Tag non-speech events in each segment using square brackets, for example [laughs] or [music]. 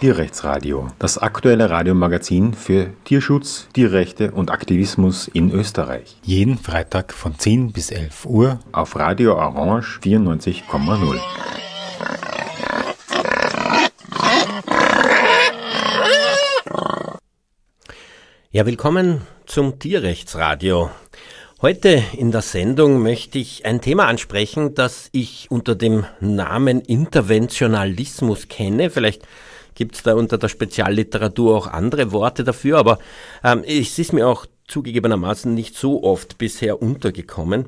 Tierrechtsradio, das aktuelle Radiomagazin für Tierschutz, Tierrechte und Aktivismus in Österreich. Jeden Freitag von 10 bis 11 Uhr auf Radio Orange 94,0. Ja, willkommen zum Tierrechtsradio. Heute in der Sendung möchte ich ein Thema ansprechen, das ich unter dem Namen Interventionalismus kenne. Vielleicht gibt es da unter der Spezialliteratur auch andere Worte dafür, aber ähm, es ist mir auch zugegebenermaßen nicht so oft bisher untergekommen.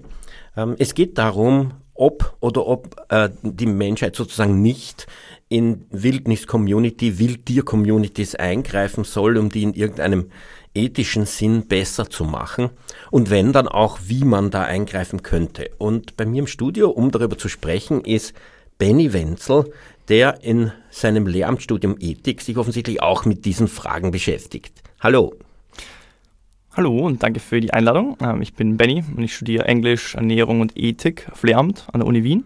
Ähm, es geht darum, ob oder ob äh, die Menschheit sozusagen nicht in Wildnis-Community, Wildtier-Communities eingreifen soll, um die in irgendeinem ethischen Sinn besser zu machen und wenn dann auch, wie man da eingreifen könnte. Und bei mir im Studio, um darüber zu sprechen, ist Benny Wenzel, der in seinem Lehramtsstudium Ethik sich offensichtlich auch mit diesen Fragen beschäftigt. Hallo. Hallo und danke für die Einladung. Ähm, ich bin Benny und ich studiere Englisch, Ernährung und Ethik auf Lehramt an der Uni Wien.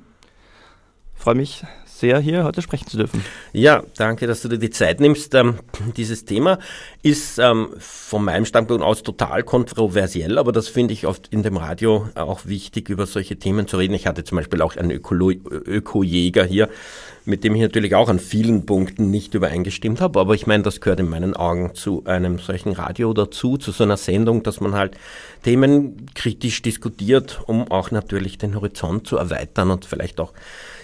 Ich freue mich sehr, hier heute sprechen zu dürfen. Ja, danke, dass du dir die Zeit nimmst. Ähm, dieses Thema ist ähm, von meinem Standpunkt aus total kontroversiell, aber das finde ich oft in dem Radio auch wichtig, über solche Themen zu reden. Ich hatte zum Beispiel auch einen Ökojäger hier, mit dem ich natürlich auch an vielen Punkten nicht übereingestimmt habe, aber ich meine, das gehört in meinen Augen zu einem solchen Radio dazu, zu so einer Sendung, dass man halt Themen kritisch diskutiert, um auch natürlich den Horizont zu erweitern und vielleicht auch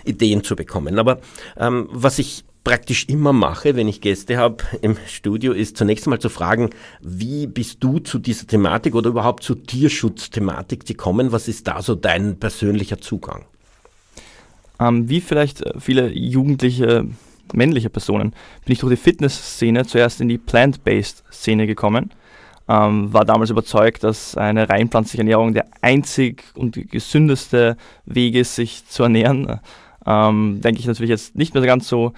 Ideen zu bekommen. Aber ähm, was ich praktisch immer mache, wenn ich Gäste habe im Studio, ist zunächst einmal zu fragen, wie bist du zu dieser Thematik oder überhaupt zur Tierschutzthematik gekommen? Was ist da so dein persönlicher Zugang? Ähm, wie vielleicht äh, viele jugendliche männliche Personen bin ich durch die Fitnessszene zuerst in die Plant-Based Szene gekommen. Ähm, war damals überzeugt, dass eine rein pflanzliche Ernährung der einzig und gesündeste Weg ist, sich zu ernähren. Ähm, denke ich natürlich jetzt nicht mehr ganz so.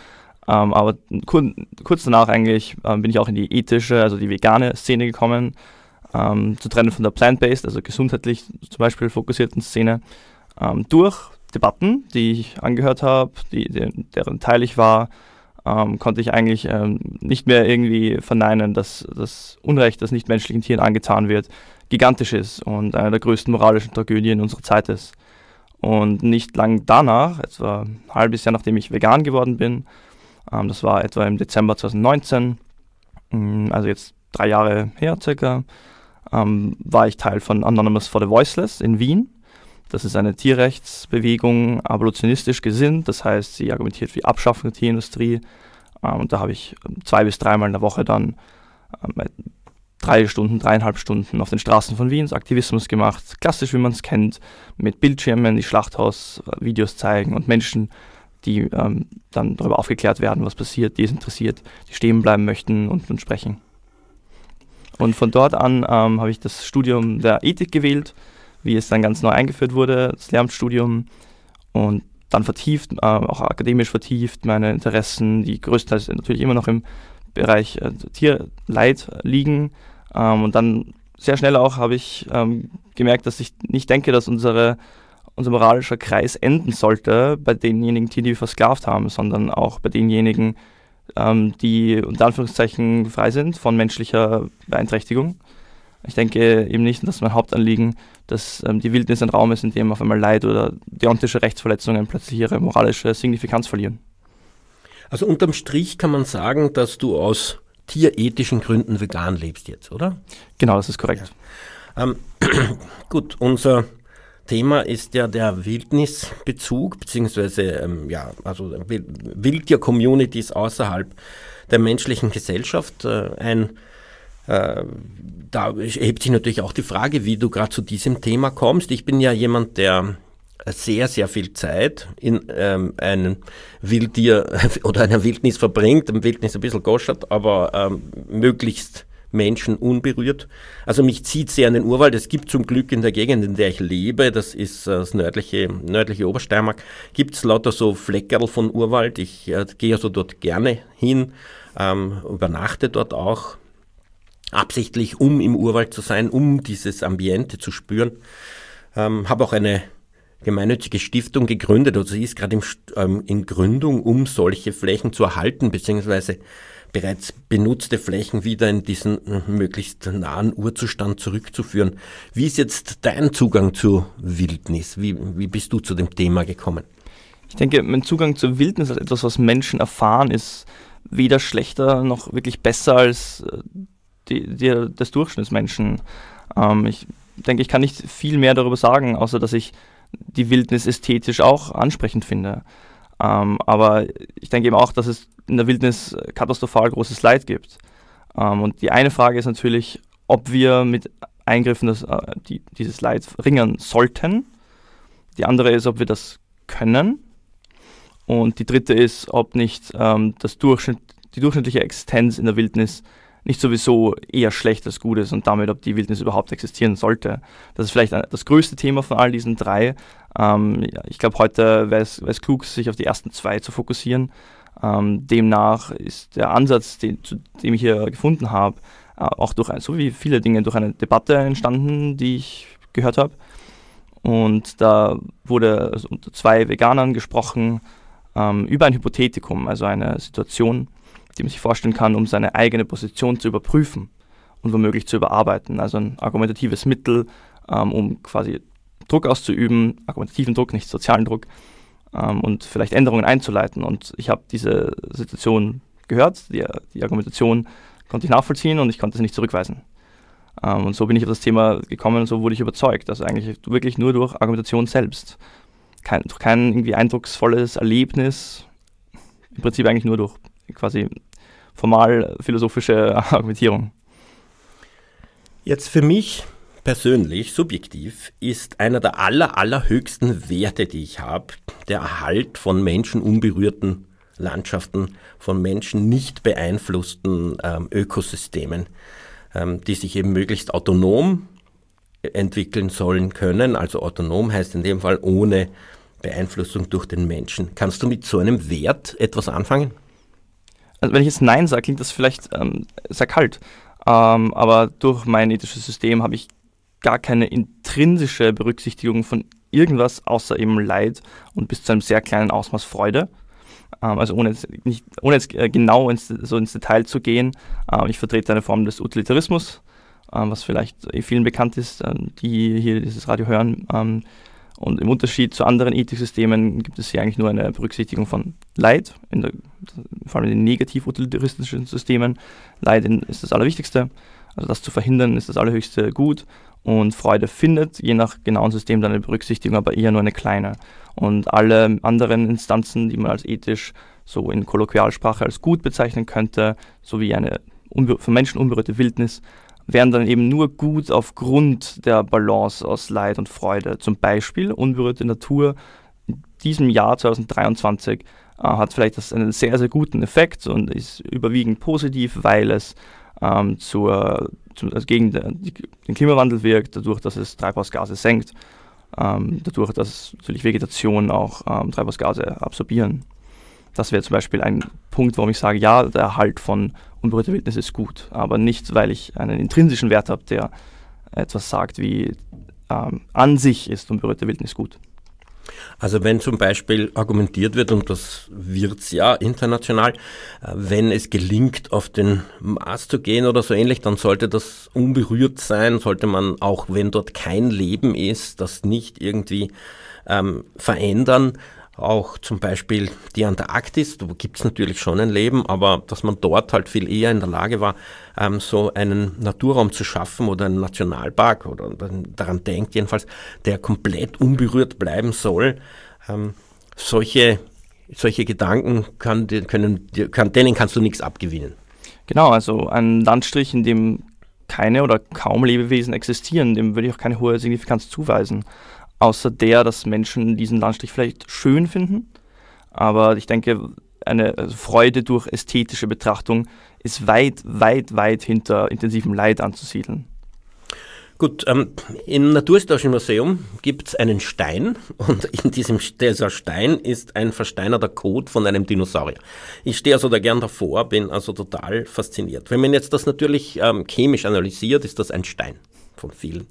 Ähm, aber kur kurz danach eigentlich ähm, bin ich auch in die ethische, also die vegane Szene gekommen, ähm, zu trennen von der plant-based, also gesundheitlich zum Beispiel fokussierten Szene, ähm, durch Debatten, die ich angehört habe, deren Teil ich war, ähm, konnte ich eigentlich nicht mehr irgendwie verneinen, dass das Unrecht, das nichtmenschlichen Tieren angetan wird, gigantisch ist und eine der größten moralischen Tragödien unserer Zeit ist. Und nicht lang danach, etwa ein halbes Jahr nachdem ich vegan geworden bin, ähm, das war etwa im Dezember 2019, ähm, mm, also jetzt drei Jahre her circa, ähm, war ich Teil von Anonymous for the Voiceless in Wien. Das ist eine Tierrechtsbewegung, abolitionistisch gesinnt, das heißt, sie argumentiert für die Abschaffung der Tierindustrie. Ähm, und da habe ich ähm, zwei bis dreimal in der Woche dann ähm, drei Stunden, dreieinhalb Stunden auf den Straßen von Wiens Aktivismus gemacht, klassisch wie man es kennt, mit Bildschirmen, die Schlachthausvideos zeigen und Menschen, die dann darüber aufgeklärt werden, was passiert, die es interessiert, die stehen bleiben möchten und, und sprechen. Und von dort an ähm, habe ich das Studium der Ethik gewählt, wie es dann ganz neu eingeführt wurde, das Lehramtsstudium und dann vertieft, äh, auch akademisch vertieft, meine Interessen, die größtenteils natürlich immer noch im Bereich äh, Tierleid liegen, ähm, und dann sehr schnell auch habe ich ähm, gemerkt, dass ich nicht denke, dass unsere, unser moralischer Kreis enden sollte bei denjenigen Tieren, die wir versklavt haben, sondern auch bei denjenigen, ähm, die unter Anführungszeichen frei sind von menschlicher Beeinträchtigung. Ich denke eben nicht, dass mein Hauptanliegen, dass ähm, die Wildnis ein Raum ist, in dem auf einmal Leid oder deontische Rechtsverletzungen plötzlich ihre moralische Signifikanz verlieren. Also unterm Strich kann man sagen, dass du aus tierethischen Gründen vegan lebst jetzt, oder? Genau, das ist korrekt. Ja. Ähm, [clears throat] gut, unser Thema ist ja der Wildnisbezug, beziehungsweise ähm, ja, also Wildtier-Communities außerhalb der menschlichen Gesellschaft. Äh, ein da erhebt sich natürlich auch die Frage, wie du gerade zu diesem Thema kommst. Ich bin ja jemand, der sehr, sehr viel Zeit in ähm, einem Wildtier [laughs] oder einer Wildnis verbringt, im Wildnis ein bisschen goschert, aber ähm, möglichst Menschen unberührt. Also mich zieht sehr an den Urwald. Es gibt zum Glück in der Gegend, in der ich lebe, das ist äh, das nördliche, nördliche Obersteiermark, gibt es lauter so Fleckerl von Urwald. Ich äh, gehe also dort gerne hin, ähm, übernachte dort auch, absichtlich, um im Urwald zu sein, um dieses Ambiente zu spüren. Ähm, Habe auch eine gemeinnützige Stiftung gegründet, oder sie ist gerade ähm, in Gründung, um solche Flächen zu erhalten, beziehungsweise bereits benutzte Flächen wieder in diesen äh, möglichst nahen Urzustand zurückzuführen. Wie ist jetzt dein Zugang zur Wildnis? Wie, wie bist du zu dem Thema gekommen? Ich denke, mein Zugang zur Wildnis als etwas, was Menschen erfahren, ist weder schlechter noch wirklich besser als äh, die, die, des Durchschnittsmenschen. Ähm, ich denke, ich kann nicht viel mehr darüber sagen, außer dass ich die Wildnis ästhetisch auch ansprechend finde. Ähm, aber ich denke eben auch, dass es in der Wildnis katastrophal großes Leid gibt. Ähm, und die eine Frage ist natürlich, ob wir mit Eingriffen das, äh, die, dieses Leid verringern sollten. Die andere ist, ob wir das können. Und die dritte ist, ob nicht ähm, das Durchschnitt, die durchschnittliche Existenz in der Wildnis nicht sowieso eher schlecht als gut ist und damit, ob die Wildnis überhaupt existieren sollte. Das ist vielleicht das größte Thema von all diesen drei. Ähm, ich glaube, heute wäre es, klug, sich auf die ersten zwei zu fokussieren. Ähm, demnach ist der Ansatz, den, zu, den ich hier gefunden habe, äh, auch durch, so wie viele Dinge, durch eine Debatte entstanden, die ich gehört habe. Und da wurde also unter zwei Veganern gesprochen ähm, über ein Hypothetikum, also eine Situation, die man sich vorstellen kann, um seine eigene Position zu überprüfen und womöglich zu überarbeiten. Also ein argumentatives Mittel, ähm, um quasi Druck auszuüben, argumentativen Druck, nicht sozialen Druck, ähm, und vielleicht Änderungen einzuleiten. Und ich habe diese Situation gehört, die, die, Argumentation konnte ich nachvollziehen und ich konnte sie nicht zurückweisen. Ähm, und so bin ich auf das Thema gekommen und so wurde ich überzeugt. Also eigentlich wirklich nur durch Argumentation selbst. Kein, durch kein irgendwie eindrucksvolles Erlebnis, im Prinzip eigentlich nur durch quasi formal philosophische [laughs] Argumentierung. Jetzt für mich persönlich, subjektiv, ist einer der aller, allerhöchsten Werte, die ich habe, der Erhalt von menschenunberührten Landschaften, von Menschen nicht beeinflussten ähm, Ökosystemen, ähm, die sich eben möglichst autonom entwickeln sollen können. Also autonom heißt in dem Fall ohne Beeinflussung durch den Menschen. Kannst du mit so einem Wert etwas anfangen? Also wenn ich jetzt Nein sage, klingt das vielleicht ähm, sehr kalt. Ähm, aber durch mein ethisches System habe ich gar keine intrinsische Berücksichtigung von irgendwas außer eben Leid und bis zu einem sehr kleinen Ausmaß Freude. Ähm, also ohne jetzt, nicht, ohne jetzt äh, genau ins, so ins Detail zu gehen, äh, ich vertrete eine Form des Utilitarismus, äh, was vielleicht eh vielen bekannt ist, ähm, die hier dieses Radio hören. Und im Unterschied zu anderen Ethiksystemen gibt es hier eigentlich nur eine Berücksichtigung von Leid, der, vor allem in den negativ-utilitaristischen Systemen. Leid ist das Allerwichtigste. Also das zu verhindern ist das allerhöchste Gut und Freude findet je nach genauen System dann eine Berücksichtigung, aber eher nur eine kleine. Und alle anderen Instanzen, die man als ethisch so in Kolloquialsprache als gut bezeichnen könnte, sowie eine von Menschen unberührte Wildnis, wären dann eben nur gut aufgrund der Balance aus Leid und Freude. Zum Beispiel unberührte Natur in diesem Jahr 2023 äh, hat vielleicht das einen sehr, sehr guten Effekt und ist überwiegend positiv, weil es ähm, zur, zum, also gegen den, den Klimawandel wirkt, dadurch, dass es Treibhausgase senkt, ähm, dadurch, dass natürlich Vegetation auch ähm, Treibhausgase absorbieren. Das wäre zum Beispiel ein Punkt, warum ich sage, ja, der Erhalt von unberührter Wildnis ist gut, aber nicht, weil ich einen intrinsischen Wert habe, der etwas sagt, wie ähm, an sich ist unberührte Wildnis gut. Also wenn zum Beispiel argumentiert wird, und das wird's ja international, äh, wenn es gelingt, auf den Mars zu gehen oder so ähnlich, dann sollte das unberührt sein, sollte man auch, wenn dort kein Leben ist, das nicht irgendwie ähm, verändern auch zum Beispiel die Antarktis, da gibt es natürlich schon ein Leben, aber dass man dort halt viel eher in der Lage war, ähm, so einen Naturraum zu schaffen oder einen Nationalpark oder daran denkt jedenfalls, der komplett unberührt bleiben soll. Ähm, solche, solche Gedanken kann, können, kann, denen kannst du nichts abgewinnen. Genau, also ein Landstrich, in dem keine oder kaum Lebewesen existieren, dem würde ich auch keine hohe Signifikanz zuweisen außer der, dass Menschen diesen Landstrich vielleicht schön finden. Aber ich denke, eine also Freude durch ästhetische Betrachtung ist weit, weit, weit hinter intensivem Leid anzusiedeln. Gut, ähm, im Naturhistorischen Museum gibt es einen Stein [laughs] und in diesem dieser Stein ist ein versteinerter Kot von einem Dinosaurier. Ich stehe also da gern davor, bin also total fasziniert. Wenn man jetzt das natürlich ähm, chemisch analysiert, ist das ein Stein von vielen.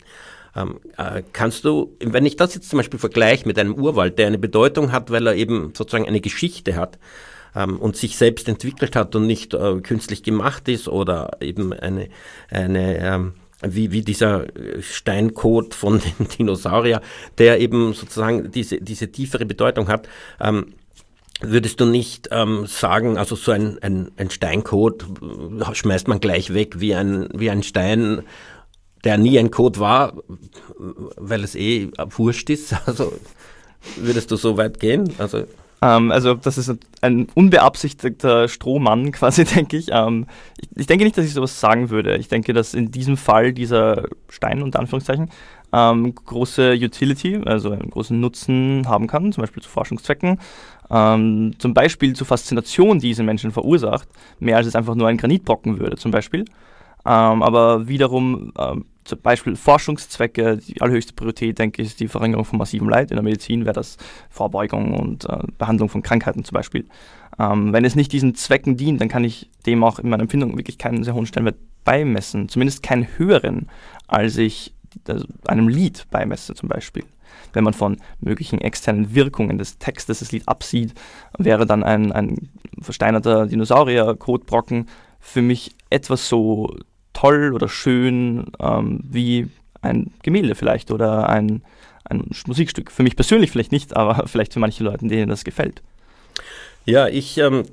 Ähm, äh, kannst du, wenn ich das jetzt zum Beispiel vergleiche mit einem Urwald, der eine Bedeutung hat, weil er eben sozusagen eine Geschichte hat ähm, und sich selbst entwickelt hat und nicht äh, künstlich gemacht ist oder eben eine, eine ähm, wie, wie dieser Steinkot von [laughs] den Dinosaurier, der eben sozusagen diese, diese tiefere Bedeutung hat. Ähm, Würdest du nicht ähm, sagen, also so ein, ein, ein Steincode äh, schmeißt man gleich weg wie ein, wie ein Stein der nie ein Code war, weil es eh wurscht ist. [laughs] Also würdest du so weit gehen? Also, ähm, also das ist ein unbeabsichtigter Strohmann [laughs] quasi, denke ich. Ähm, ich. ich. denke nicht, dass ich sowas sagen würde. Ich denke, dass in diesem Fall dieser Stein unter Anführungszeichen ähm, große Utility, also einen großen Nutzen haben kann, zum Beispiel zu Forschungszwecken, ähm, zum Beispiel zur Faszination, die diese Menschen verursacht, mehr als es einfach nur ein Granitbrocken würde, zum Beispiel. Ähm, aber wiederum ähm, zum Beispiel Forschungszwecke, die allerhöchste Priorität, denke ich, ist die Verringerung von massivem Leid. In der Medizin wäre das Vorbeugung und äh, Behandlung von Krankheiten zum Beispiel. Ähm, wenn es nicht diesen Zwecken dient, dann kann ich dem auch in meiner Empfindung wirklich keinen sehr hohen Stellenwert beimessen. Zumindest keinen höheren, als ich also einem Lied beimesse zum Beispiel. Wenn man von möglichen externen Wirkungen des Textes das Lied absieht, wäre dann ein, ein versteinerter Dinosaurier-Kotbrocken für mich etwas so toll oder schön ähm, wie ein Gemälde vielleicht oder ein, ein Musikstück. Für mich persönlich vielleicht nicht, aber [laughs] vielleicht für manche Leute, denen das gefällt. Ja, ich ähm,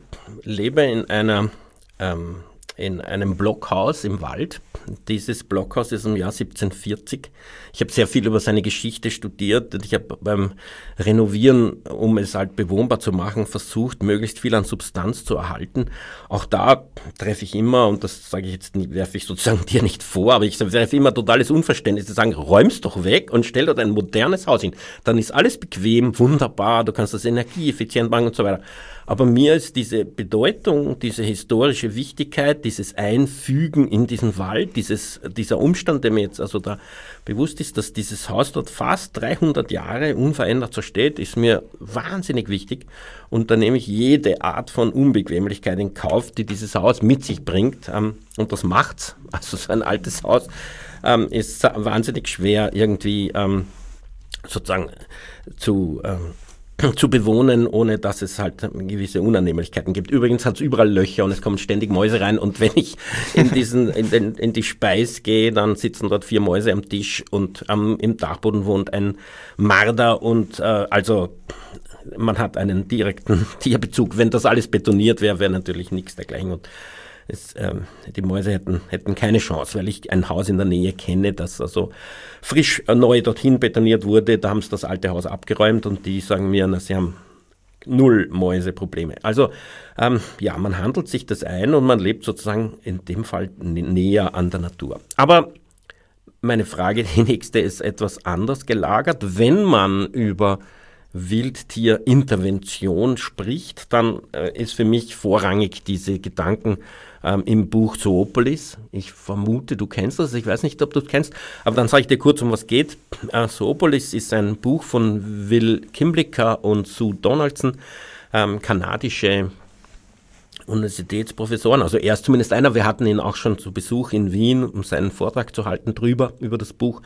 lebe in einer ähm, in einem Blockhaus im Wald. Dieses Blockhaus ist im Jahr 1740. Ich habe sehr viel über seine Geschichte studiert und ich habe beim Renovieren, um es halt bewohnbar zu machen, versucht, möglichst viel an Substanz zu erhalten. Auch da treffe ich immer, und das sage ich jetzt, werfe ich sozusagen [laughs] dir nicht vor, aber ich treffe immer totales Unverständnis zu sagen, räumst doch weg und stell dort ein modernes Haus hin. Dann ist alles bequem, wunderbar, du kannst das energieeffizient machen und so weiter. Aber mir ist diese Bedeutung, diese historische Wichtigkeit, dieses Einfügen in diesen Wald, dieses, dieser Umstand, der mir jetzt also da bewusst ist, dass dieses Haus dort fast 300 Jahre unverändert so steht, ist mir wahnsinnig wichtig. Und da nehme ich jede Art von Unbequemlichkeit in Kauf, die dieses Haus mit sich bringt. Ähm, und das macht's. Also so ein altes Haus ähm, ist wahnsinnig schwer irgendwie ähm, sozusagen zu [clears throat] zu bewohnen, ohne dass es halt gewisse Unannehmlichkeiten gibt. Übrigens hat es überall Löcher und es kommen ständig Mäuse rein und wenn ich in diesen in, den, in die Speis gehe, dann sitzen dort vier Mäuse am Tisch und am, im Dachboden wohnt ein Marder und äh, also man hat einen direkten [laughs] Tierbezug. Wenn das alles betoniert wäre, wäre natürlich nichts dergleichen und es, ähm, die Mäuse hätten, hätten keine Chance, weil ich ein Haus in der Nähe kenne, das also frisch neu dorthin betoniert wurde. Da haben sie das alte Haus abgeräumt und die sagen mir, na, sie haben null Mäuseprobleme. Also ähm, ja, man handelt sich das ein und man lebt sozusagen in dem Fall näher an der Natur. Aber meine Frage, die nächste, ist etwas anders gelagert. Wenn man über Wildtierintervention spricht, dann äh, ist für mich vorrangig diese Gedanken ähm, im Buch Zoopolis. Ich vermute, du kennst das, ich weiß nicht, ob du es kennst, aber dann sage ich dir kurz, um was geht. Äh, Zoopolis ist ein Buch von Will Kimblicker und Sue Donaldson, ähm, kanadische Universitätsprofessoren, also er ist zumindest einer, wir hatten ihn auch schon zu Besuch in Wien, um seinen Vortrag zu halten drüber, über das Buch.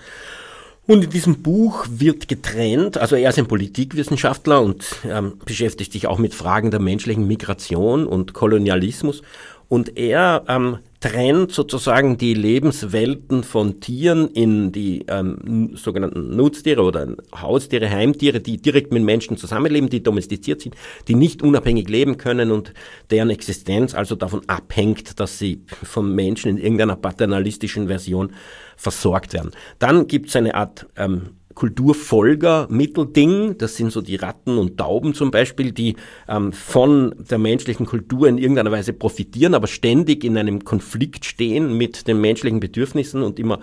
Und in diesem Buch wird getrennt, also er ist ein Politikwissenschaftler und ähm, beschäftigt sich auch mit Fragen der menschlichen Migration und Kolonialismus. Und er ähm, trennt sozusagen die Lebenswelten von Tieren in die ähm, sogenannten Nutztiere oder Haustiere, Heimtiere, die direkt mit Menschen zusammenleben, die domestiziert sind, die nicht unabhängig leben können und deren Existenz also davon abhängt, dass sie vom Menschen in irgendeiner paternalistischen Version versorgt werden. Dann gibt es eine Art ähm, Kulturfolger-Mittelding. Das sind so die Ratten und Tauben zum Beispiel, die ähm, von der menschlichen Kultur in irgendeiner Weise profitieren, aber ständig in einem Konflikt stehen mit den menschlichen Bedürfnissen und immer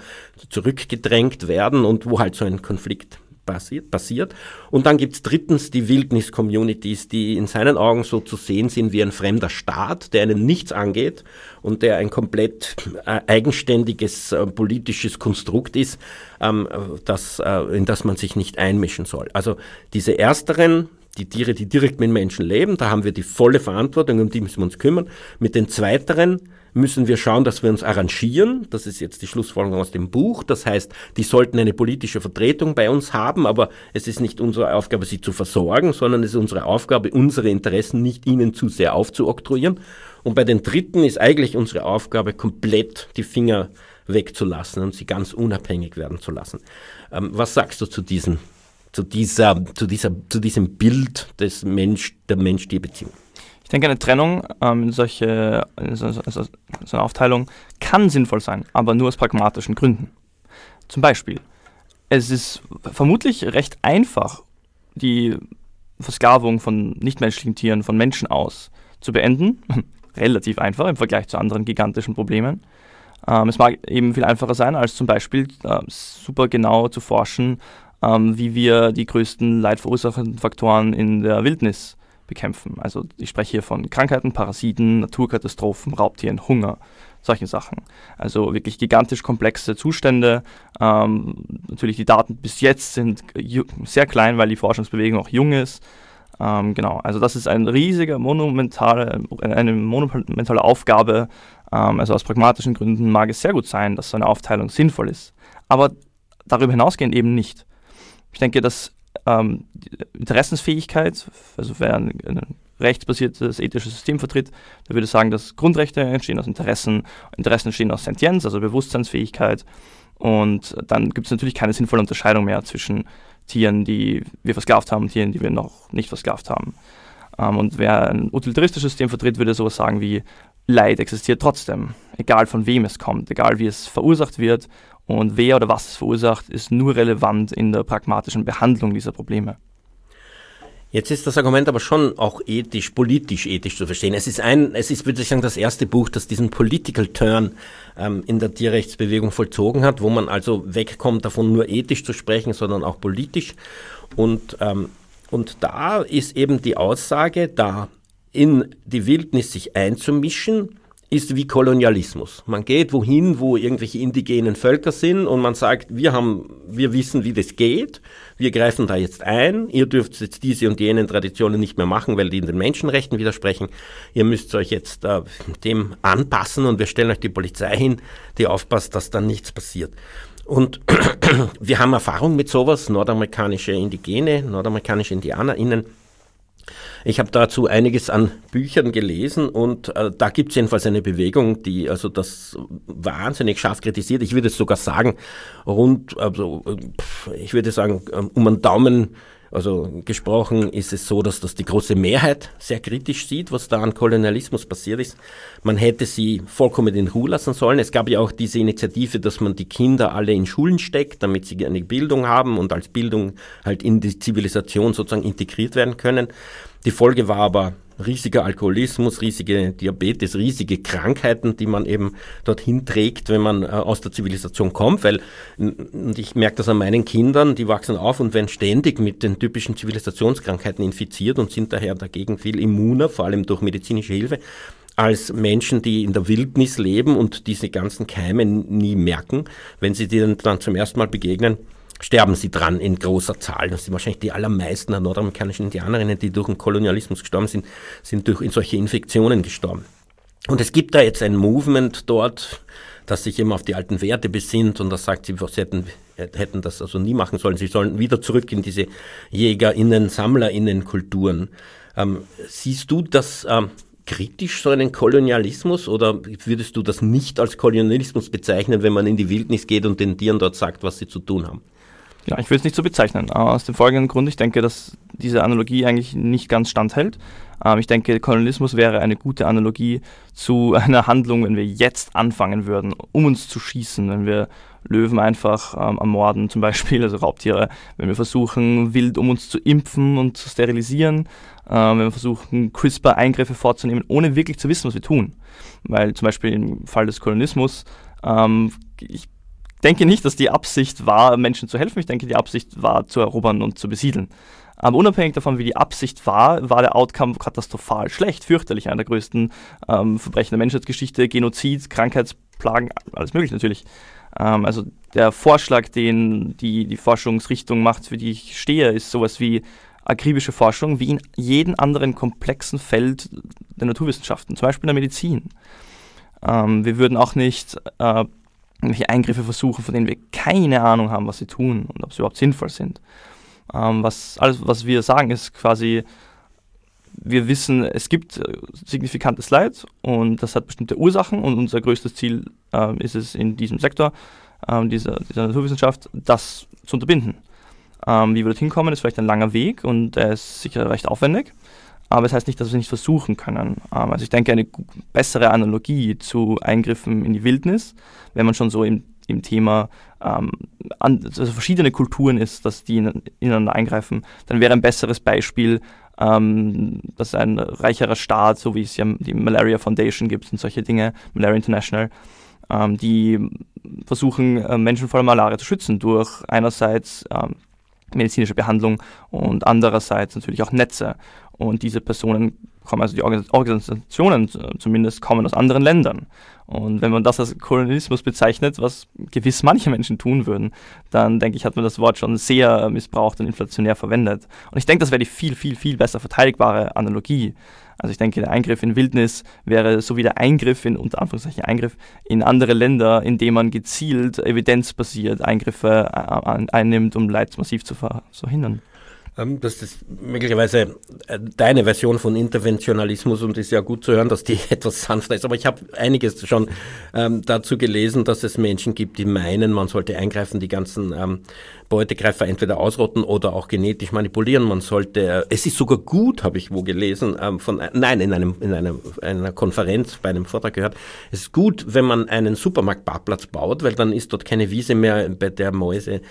zurückgedrängt werden und wo halt so ein Konflikt passiert. passiert. Und dann gibt es drittens die Wildnis-Communities, die in seinen Augen so zu sehen sind wie ein fremder Staat, der einen nichts angeht und der ein komplett äh, eigenständiges äh, politisches Konstrukt ist, ähm, das, äh, in das man sich nicht einmischen soll. Also diese ersteren die Tiere, die direkt mit Menschen leben, da haben wir die volle Verantwortung, um die müssen wir uns kümmern. Mit den zweiteren müssen wir schauen, dass wir uns arrangieren. Das ist jetzt die Schlussfolgerung aus dem Buch. Das heißt, die sollten eine politische Vertretung bei uns haben, aber es ist nicht unsere Aufgabe, sie zu versorgen, sondern es ist unsere Aufgabe, unsere Interessen nicht ihnen zu sehr aufzuoktroyieren. Und bei den Dritten ist eigentlich unsere Aufgabe, komplett die Finger wegzulassen und sie ganz unabhängig werden zu lassen. Ähm, was sagst du zu diesem, zu dieser, zu dieser, zu diesem Bild des Mensch, der Mensch-Tier-Beziehung? Ich denke, eine Trennung, ähm, solche, also, also, so eine Aufteilung kann sinnvoll sein, aber nur aus pragmatischen Gründen. Zum Beispiel, es ist vermutlich recht einfach, die Versklavung von nichtmenschlichen Tieren von Menschen aus zu beenden. [laughs] Relativ einfach im Vergleich zu anderen gigantischen Problemen. Ähm, es mag eben viel einfacher sein, als zum Beispiel äh, super genau zu forschen, ähm, wie wir die größten leidverursachenden Faktoren in der Wildnis bekämpfen. Also ich spreche hier von Krankheiten, Parasiten, Naturkatastrophen, Raubtieren, Hunger, solche Sachen. Also wirklich gigantisch komplexe Zustände. Ähm, natürlich die Daten bis jetzt sind sehr klein, weil die Forschungsbewegung auch jung ist. Ähm, genau, also das ist ein riesiger, monumentale, eine monumentale Aufgabe. Ähm, also aus pragmatischen Gründen mag es sehr gut sein, dass so eine Aufteilung sinnvoll ist. Aber darüber hinausgehend eben nicht. Ich denke, dass ähm, Interessensfähigkeit, also wer ein, ein rechtsbasiertes ethisches System vertritt, der würde sagen, dass Grundrechte entstehen aus Interessen, Interessen entstehen aus Sentienz, also Bewusstseinsfähigkeit. Und dann gibt es natürlich keine sinnvolle Unterscheidung mehr zwischen Tieren, die wir versklavt haben, und Tieren, die wir noch nicht versklavt haben. Ähm, und wer ein utilitaristisches System vertritt, würde sowas sagen wie Leid existiert trotzdem, egal von wem es kommt, egal wie es verursacht wird und wer oder was es verursacht, ist nur relevant in der pragmatischen Behandlung dieser Probleme. Jetzt ist das Argument aber schon auch ethisch, politisch ethisch zu verstehen. Es ist ein, es ist, würde ich sagen, das erste Buch, das diesen Political Turn ähm, in der Tierrechtsbewegung vollzogen hat, wo man also wegkommt davon, nur ethisch zu sprechen, sondern auch politisch. Und, ähm, und da ist eben die Aussage, da in die Wildnis sich einzumischen, ist wie Kolonialismus. Man geht wohin, wo irgendwelche indigenen Völker sind und man sagt, wir haben, wir wissen, wie das geht. Wir greifen da jetzt ein. Ihr dürft jetzt diese und jenen Traditionen nicht mehr machen, weil die in den Menschenrechten widersprechen. Ihr müsst euch jetzt äh, dem anpassen und wir stellen euch die Polizei hin, die aufpasst, dass dann nichts passiert. Und [clears throat] wir haben Erfahrung mit sowas, nordamerikanische Indigene, nordamerikanische IndianerInnen, ich habe dazu einiges an Büchern gelesen und äh, da gibt es jedenfalls eine Bewegung, die also das wahnsinnig scharf kritisiert. Ich würde sogar sagen, rund, also ich würde sagen, ähm, um einen Daumen also gesprochen ist es so, dass das die große Mehrheit sehr kritisch sieht, was da an Kolonialismus passiert ist. Man hätte sie vollkommen in Ruhe lassen sollen. Es gab ja auch diese Initiative, dass man die Kinder alle in Schulen steckt, damit sie eine Bildung haben und als Bildung halt in die Zivilisation sozusagen integriert werden können. Die Folge war aber riesiger Alkoholismus, riesige Diabetes, riesige Krankheiten, die man eben dorthin trägt, wenn man äh, aus der Zivilisation kommt, weil, und ich merke das an meinen Kindern, die wachsen auf und werden ständig mit den typischen Zivilisationskrankheiten infiziert und sind daher dagegen viel immuner, vor allem durch medizinische Hilfe als Menschen, die in der Wildnis leben und diese ganzen Keime nie merken, wenn sie denen dann zum ersten Mal begegnen, sterben sie dran in großer Zahl. Das sind wahrscheinlich die allermeisten der nordamerikanischen Indianerinnen, die durch den Kolonialismus gestorben sind, sind durch in solche Infektionen gestorben. Und es gibt da jetzt ein Movement dort, das sich immer auf die alten Werte besinnt und das sagt, sie hätten, hätten das also nie machen sollen. Sie sollen wieder zurück in diese JägerInnen, SammlerInnen-Kulturen. Ähm, siehst du das ähm, kritisch, so einen Kolonialismus, oder würdest du das nicht als Kolonialismus bezeichnen, wenn man in die Wildnis geht und den Tieren dort sagt, was sie zu tun haben? Ja, ich will es nicht so bezeichnen. Aus dem folgenden Grund, ich denke, dass diese Analogie eigentlich nicht ganz standhält. Ähm, ich denke, Kolonialismus wäre eine gute Analogie zu [laughs] einer Handlung, wenn wir jetzt anfangen würden, um uns zu schießen, wenn wir Löwen einfach ähm, ermorden, zum Beispiel, also Raubtiere, wenn wir versuchen, wild um uns zu impfen und zu sterilisieren, ähm, wenn wir versuchen, CRISPR-Eingriffe vorzunehmen, ohne wirklich zu wissen, was wir tun. Weil zum Beispiel im Fall des Kolonismus, ähm, ich denke nicht, dass die Absicht war, Menschen zu helfen. Ich denke, die Absicht war, zu erobern und zu besiedeln. Aber unabhängig davon, wie die Absicht war, war der Outcome katastrophal schlecht, fürchterlich. Einer der größten ähm, Verbrechen der Menschheitsgeschichte, Genozid, Krankheitsplagen, alles mögliche natürlich. Ähm, also der Vorschlag, den die, die Forschungsrichtung macht, für die ich stehe, ist sowas wie akribische Forschung wie in jedem anderen komplexen Feld der Naturwissenschaften, zum Beispiel in der Medizin. Ähm, wir würden auch nicht äh, irgendwelche Eingriffe versuchen, von denen wir keine Ahnung haben, was sie tun und ob sie überhaupt sinnvoll sind. Ähm, was, alles, was wir sagen, ist quasi, wir wissen, es gibt äh, signifikantes Leid und das hat bestimmte Ursachen und unser größtes Ziel äh, ist es in diesem Sektor, äh, dieser, dieser Naturwissenschaft, das zu unterbinden. Ähm, wie wir dorthin kommen, ist vielleicht ein langer Weg und er ist sicher recht aufwendig, aber es das heißt nicht, dass wir nicht versuchen können. Ähm, also ich denke, eine bessere Analogie zu Eingriffen in die Wildnis, wenn man schon so im, im Thema ähm, an, also verschiedene Kulturen ist, dass die ineinander eingreifen, dann wäre ein besseres Beispiel, ähm, dass ein reicherer Staat, so wie es ja die Malaria Foundation gibt und solche Dinge, Malaria International, ähm, die versuchen, äh, Menschen vor Malaria zu schützen durch einerseits ähm, medizinische Behandlung und andererseits natürlich auch Netze. Und diese Personen kommen, also die Organisationen zumindest, kommen aus anderen Ländern. Und wenn man das als Kolonialismus bezeichnet, was gewiss manche Menschen tun würden, dann denke ich, hat man das Wort schon sehr missbraucht und inflationär verwendet. Und ich denke, das wäre die viel, viel, viel besser verteidigbare Analogie. Also ich denke, der Eingriff in Wildnis wäre so wie der Eingriff in, unter Anführungszeichen Eingriff, in andere Länder, indem man gezielt evidenzbasiert Eingriffe äh, einnimmt, um Leid massiv zu verhindern. Ähm, das ist möglicherweise äh, deine Version von Interventionalismus und ist ja gut zu hören, dass die [laughs] etwas sanfter ist. Aber ich habe einiges schon ähm, dazu gelesen, dass es Menschen gibt, die meinen, man sollte eingreifen, die ganzen ähm, Beutegreifer entweder ausrotten oder auch genetisch manipulieren. Man sollte, äh, es ist sogar gut, habe ich wo gelesen, ähm, von, äh, nein, in, einem, in einem, einer Konferenz bei einem Vortrag gehört, es ist gut, wenn man einen Supermarktparkplatz baut, weil dann ist dort keine Wiese mehr, bei der Mäuse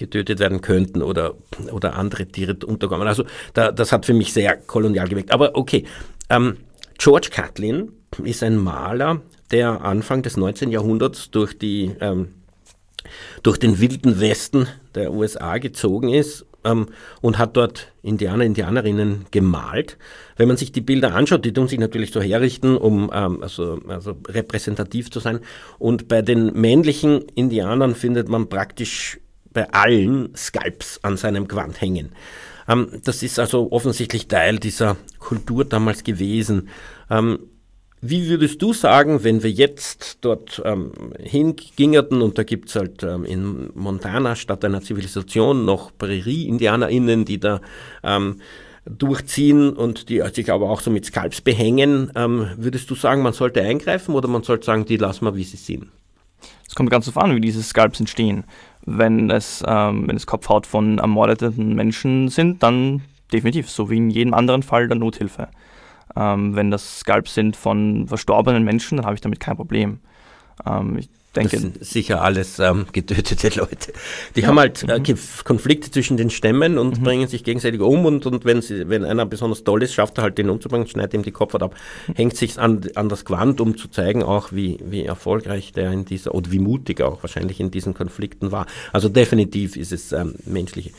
getötet werden könnten oder, oder andere Tiere unterkommen. Also da, das hat für mich sehr kolonial geweckt. Aber okay, ähm, George Catlin ist ein Maler, der Anfang des 19. Jahrhunderts durch, die, ähm, durch den wilden Westen der USA gezogen ist ähm, und hat dort Indianer, Indianerinnen gemalt. Wenn man sich die Bilder anschaut, die tun sich natürlich so herrichten, um ähm, also, also repräsentativ zu sein. Und bei den männlichen Indianern findet man praktisch bei allen Skalps an seinem Gewand hängen. Ähm, das ist also offensichtlich Teil dieser Kultur damals gewesen. Ähm, wie würdest du sagen, wenn wir jetzt dort ähm, hingingerten und da gibt es halt in Montana statt einer Zivilisation noch Prärie-IndianerInnen, die da durchziehen und die sich aber auch so mit Skalps behängen, würdest du sagen, man sollte eingreifen oder man sollte sagen, die lassen wir, wie sie sind? Es kommt ganz darauf an, wie diese Skalps entstehen. Wenn es, ähm, wenn es Kopfhaut von ermordeten Menschen sind, dann definitiv, so wie in jedem anderen Fall der Nothilfe. Ähm, wenn das Skalps sind von verstorbenen Menschen, dann habe ich damit kein Problem. Ähm, ich denke, das sind sicher alles ähm, getötete Leute. Die ja. haben halt äh, mhm. Konflikte zwischen den Stämmen und mhm. bringen sich gegenseitig um und, und wenn, sie, wenn einer besonders toll ist, schafft er halt den umzubringen, schneidet ihm die Kopfhaut ab, hängt sich an, an das Gewand, um zu zeigen auch, wie, wie erfolgreich der in dieser, oder wie mutig auch wahrscheinlich in diesen Konflikten war. Also definitiv ist es ähm, menschliche.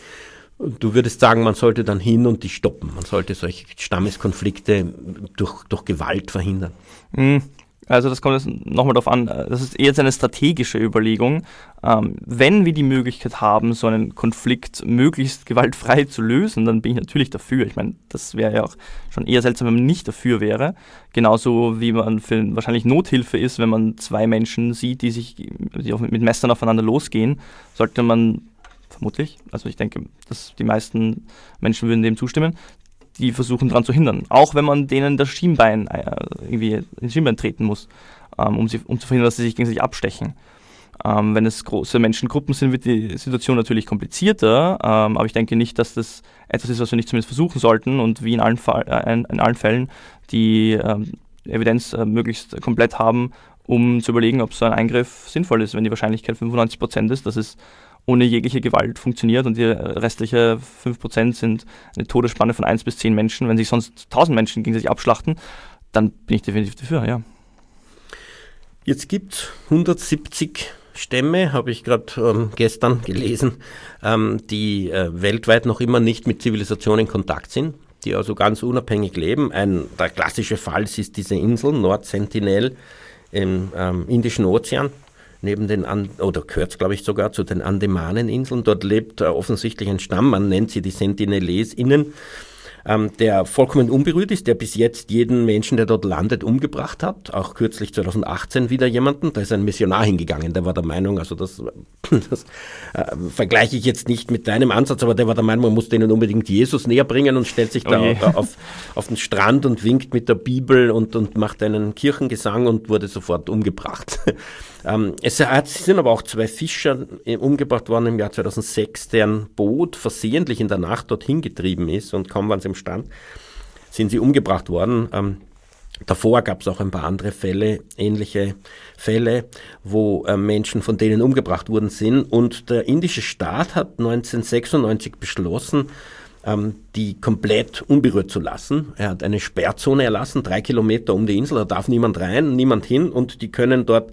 Du würdest sagen, man sollte dann hin und die stoppen. Man sollte solche Stammeskonflikte durch, durch Gewalt verhindern. Mhm. Also das kommt jetzt nochmal darauf an, äh, das ist eher eine strategische Überlegung. Ähm, wenn wir die Möglichkeit haben, so einen Konflikt möglichst gewaltfrei zu lösen, dann bin ich natürlich dafür. Ich meine, das wäre ja auch schon eher seltsam, wenn man nicht dafür wäre. Genauso wie man für wahrscheinlich Nothilfe ist, wenn man zwei Menschen sieht, die sich die mit Messern aufeinander losgehen, sollte man vermutlich, also ich denke, dass die meisten Menschen würden dem zustimmen, die versuchen daran zu hindern. Auch wenn man denen das Schienbein äh, irgendwie ins Schienbein treten muss, ähm, um, sie, um zu verhindern, dass sie sich gegenseitig abstechen. Ähm, wenn es große Menschengruppen sind, wird die Situation natürlich komplizierter, ähm, aber ich denke nicht, dass das etwas ist, was wir nicht zumindest versuchen sollten und wie in allen, Fall, äh, in, allen Fällen die ähm, Evidenz äh, möglichst komplett haben, um zu überlegen, ob so ein Eingriff sinnvoll ist. Wenn die Wahrscheinlichkeit 95% ist, dass es ohne jegliche Gewalt funktioniert und die restliche 5% sind eine Todesspanne von 1 bis 10 Menschen. Wenn sich sonst 1000 Menschen gegen sich abschlachten, dann bin ich definitiv dafür, ja. Jetzt gibt es 170 Stämme, habe ich gerade ähm, gestern gelesen, ähm, die äh, weltweit noch immer nicht mit Zivilisation in Kontakt sind, die also ganz unabhängig leben. Ein, der klassische Fall ist diese Insel Nord Sentinel im ähm, Indischen Ozean neben den, An oder gehört glaube ich sogar zu den Andemaneninseln. Dort lebt äh, offensichtlich ein Stamm, man nennt sie die Sentinelesinnen ähm, der vollkommen unberührt ist, der bis jetzt jeden Menschen, der dort landet, umgebracht hat. Auch kürzlich 2018 wieder jemanden. Da ist ein Missionar hingegangen, der war der Meinung, also das, [laughs] das äh, vergleiche ich jetzt nicht mit deinem Ansatz, aber der war der Meinung, man muss denen unbedingt Jesus näher bringen und stellt sich okay. da auf, auf den Strand und winkt mit der Bibel und, und macht einen Kirchengesang und wurde sofort umgebracht. [laughs] Ähm, es sind aber auch zwei Fischer äh, umgebracht worden im Jahr 2006, deren Boot versehentlich in der Nacht dorthin getrieben ist und kaum waren sie im Stand, sind sie umgebracht worden. Ähm, Davor gab es auch ein paar andere Fälle, ähnliche Fälle, wo äh, Menschen von denen umgebracht worden sind. Und der indische Staat hat 1996 beschlossen, ähm, die komplett unberührt zu lassen. Er hat eine Sperrzone erlassen, drei Kilometer um die Insel, da darf niemand rein, niemand hin und die können dort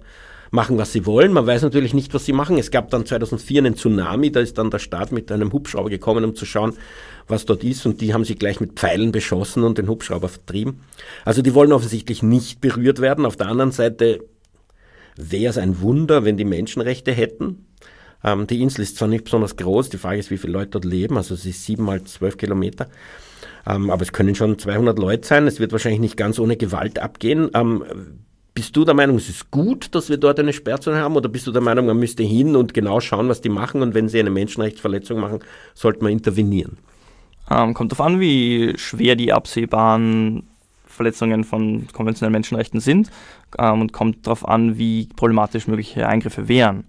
machen, was sie wollen. Man weiß natürlich nicht, was sie machen. Es gab dann 2004 einen Tsunami, da ist dann der Staat mit einem Hubschrauber gekommen, um zu schauen, was dort ist. Und die haben sie gleich mit Pfeilen beschossen und den Hubschrauber vertrieben. Also die wollen offensichtlich nicht berührt werden. Auf der anderen Seite wäre es ein Wunder, wenn die Menschenrechte hätten. Ähm, die Insel ist zwar nicht besonders groß, die Frage ist, wie viele Leute dort leben. Also sie ist sieben mal zwölf Kilometer. Ähm, aber es können schon 200 Leute sein. Es wird wahrscheinlich nicht ganz ohne Gewalt abgehen. Ähm, bist du der Meinung, es ist gut, dass wir dort eine Sperrzone haben oder bist du der Meinung, man müsste hin und genau schauen, was die machen und wenn sie eine Menschenrechtsverletzung machen, sollte man intervenieren? Ähm, kommt darauf an, wie schwer die absehbaren Verletzungen von konventionellen Menschenrechten sind ähm, und kommt darauf an, wie problematisch mögliche Eingriffe wären.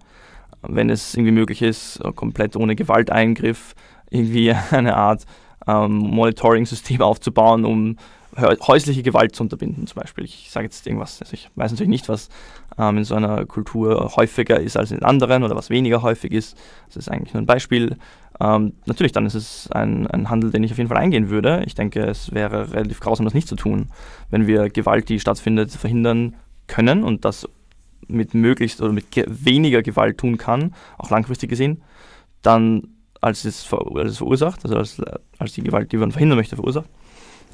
Wenn es irgendwie möglich ist, komplett ohne Gewalteingriff irgendwie [laughs] eine Art ähm, Monitoring-System aufzubauen, um häusliche Gewalt zu unterbinden zum Beispiel. Ich sage jetzt irgendwas, also ich weiß natürlich nicht, was ähm, in so einer Kultur häufiger ist als in anderen oder was weniger häufig ist. Das ist eigentlich nur ein Beispiel. Ähm, natürlich, dann ist es ein, ein Handel, den ich auf jeden Fall eingehen würde. Ich denke, es wäre relativ grausam, das nicht zu tun, wenn wir Gewalt, die stattfindet, verhindern können und das mit möglichst oder mit weniger Gewalt tun kann, auch langfristig gesehen, dann als es, als es verursacht, also als, als die Gewalt, die man verhindern möchte, verursacht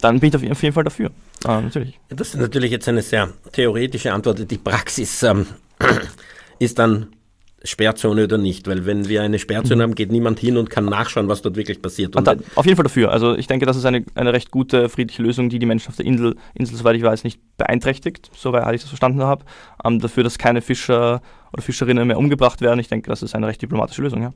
dann bin ich auf jeden Fall dafür. Ah, natürlich. Das ist natürlich jetzt eine sehr theoretische Antwort. Die Praxis ähm, [clears throat] ist dann Sperrzone oder nicht, weil wenn wir eine Sperrzone mhm. haben, geht niemand hin und kann nachschauen, was dort wirklich passiert. Und dann, auf jeden Fall dafür. Also ich denke, das ist eine, eine recht gute, friedliche Lösung, die die Menschen auf der Insel, Insel soweit ich weiß, nicht beeinträchtigt, soweit ich das verstanden habe. Ähm, dafür, dass keine Fischer oder Fischerinnen mehr umgebracht werden. Ich denke, das ist eine recht diplomatische Lösung, ja.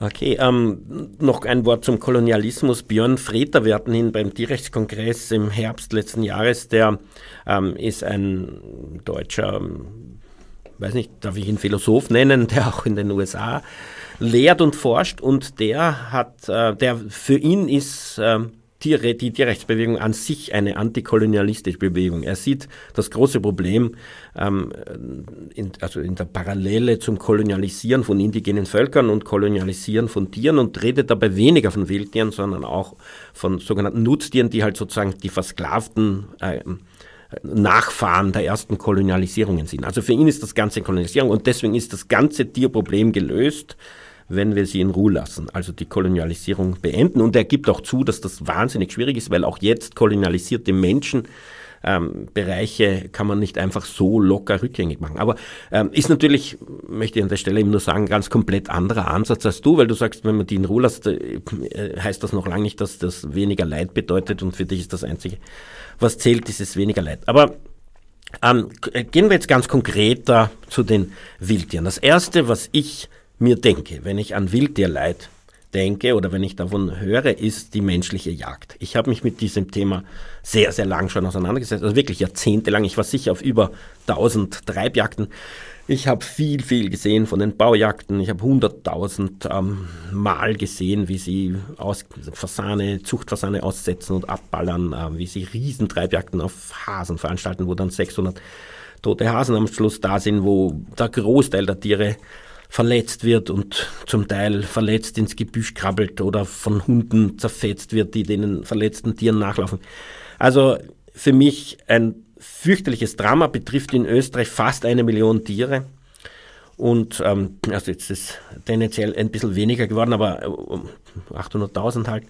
Okay, ähm, noch ein Wort zum Kolonialismus. Björn Freter, wir hatten ihn beim Tierrechtskongress im Herbst letzten Jahres, der ähm, ist ein deutscher, ähm, weiß nicht, darf ich ihn Philosoph nennen, der auch in den USA lehrt und forscht und der hat, äh, der für ihn ist äh, Tiere, die Tierrechtsbewegung an sich eine antikolonialistische Bewegung. Er sieht das große Problem, ähm, in, also in der Parallele zum Kolonialisieren von indigenen Völkern und Kolonialisieren von Tieren und redet dabei weniger von Wildtieren, sondern auch von sogenannten Nutztieren, die halt sozusagen die versklavten äh, Nachfahren der ersten Kolonialisierungen sind. Also für ihn ist das ganze Kolonialisierung und deswegen ist das ganze Tierproblem gelöst wenn wir sie in Ruhe lassen, also die Kolonialisierung beenden. Und er gibt auch zu, dass das wahnsinnig schwierig ist, weil auch jetzt kolonialisierte Menschen ähm, Bereiche kann man nicht einfach so locker rückgängig machen. Aber ähm, ist natürlich, möchte ich an der Stelle eben nur sagen, ganz komplett anderer Ansatz als du, weil du sagst, wenn man die in Ruhe lässt, äh, heißt das noch lange nicht, dass das weniger Leid bedeutet und für dich ist das Einzige, was zählt, ist es weniger Leid. Aber ähm, gehen wir jetzt ganz konkreter zu den Wildtieren. Das Erste, was ich mir denke, wenn ich an Wildtierleid denke oder wenn ich davon höre, ist die menschliche Jagd. Ich habe mich mit diesem Thema sehr, sehr lang schon auseinandergesetzt, also wirklich jahrzehntelang. Ich war sicher auf über 1000 Treibjagden. Ich habe viel, viel gesehen von den Baujagden. Ich habe 100.000 ähm, Mal gesehen, wie sie aus, Fasane, Zuchtfasane aussetzen und abballern, äh, wie sie Riesentreibjagden auf Hasen veranstalten, wo dann 600 tote Hasen am Schluss da sind, wo der Großteil der Tiere verletzt wird und zum Teil verletzt ins Gebüsch krabbelt oder von Hunden zerfetzt wird, die den verletzten Tieren nachlaufen. Also für mich ein fürchterliches Drama, betrifft in Österreich fast eine Million Tiere. Und ähm, also jetzt ist tendenziell ein bisschen weniger geworden, aber 800.000 äh, halt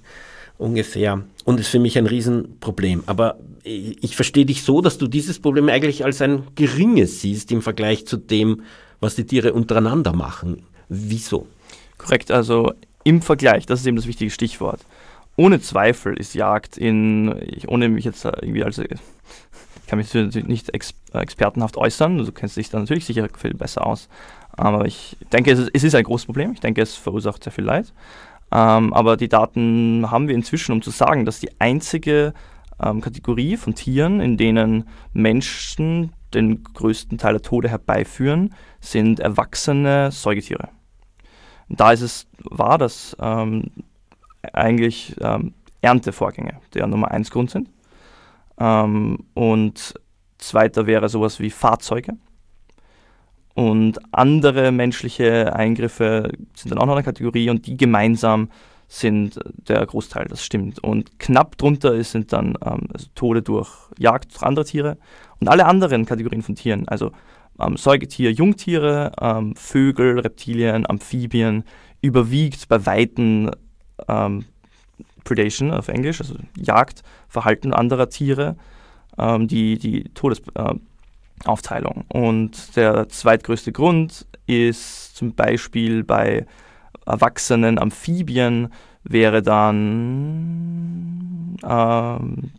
ungefähr und ist für mich ein Riesenproblem. Aber ich verstehe dich so, dass du dieses Problem eigentlich als ein geringes siehst im Vergleich zu dem, was die Tiere untereinander machen. Wieso? Korrekt, also im Vergleich, das ist eben das wichtige Stichwort. Ohne Zweifel ist Jagd in, ich, ohne mich jetzt irgendwie als, ich kann mich nicht ex, expertenhaft äußern, du kennst dich da natürlich sicher viel besser aus, aber ich denke, es ist, es ist ein großes Problem, ich denke, es verursacht sehr viel Leid. Ähm, aber die Daten haben wir inzwischen, um zu sagen, dass die einzige ähm, Kategorie von Tieren, in denen Menschen den größten Teil der Tode herbeiführen, sind erwachsene Säugetiere. Da ist es wahr, dass ähm, eigentlich ähm, Erntevorgänge der Nummer 1 Grund sind. Ähm, und zweiter wäre sowas wie Fahrzeuge. Und andere menschliche Eingriffe sind dann auch noch eine Kategorie und die gemeinsam sind der Großteil, das stimmt. Und knapp drunter sind dann ähm, also Tode durch Jagd durch andere Tiere und alle anderen Kategorien von Tieren, also ähm, Säugetier, Jungtiere, ähm, Vögel, Reptilien, Amphibien, überwiegt bei Weitem ähm, Predation auf Englisch, also Jagdverhalten anderer Tiere, ähm, die, die Todes, äh. Und der zweitgrößte Grund ist zum Beispiel bei erwachsenen Amphibien wäre dann ähm,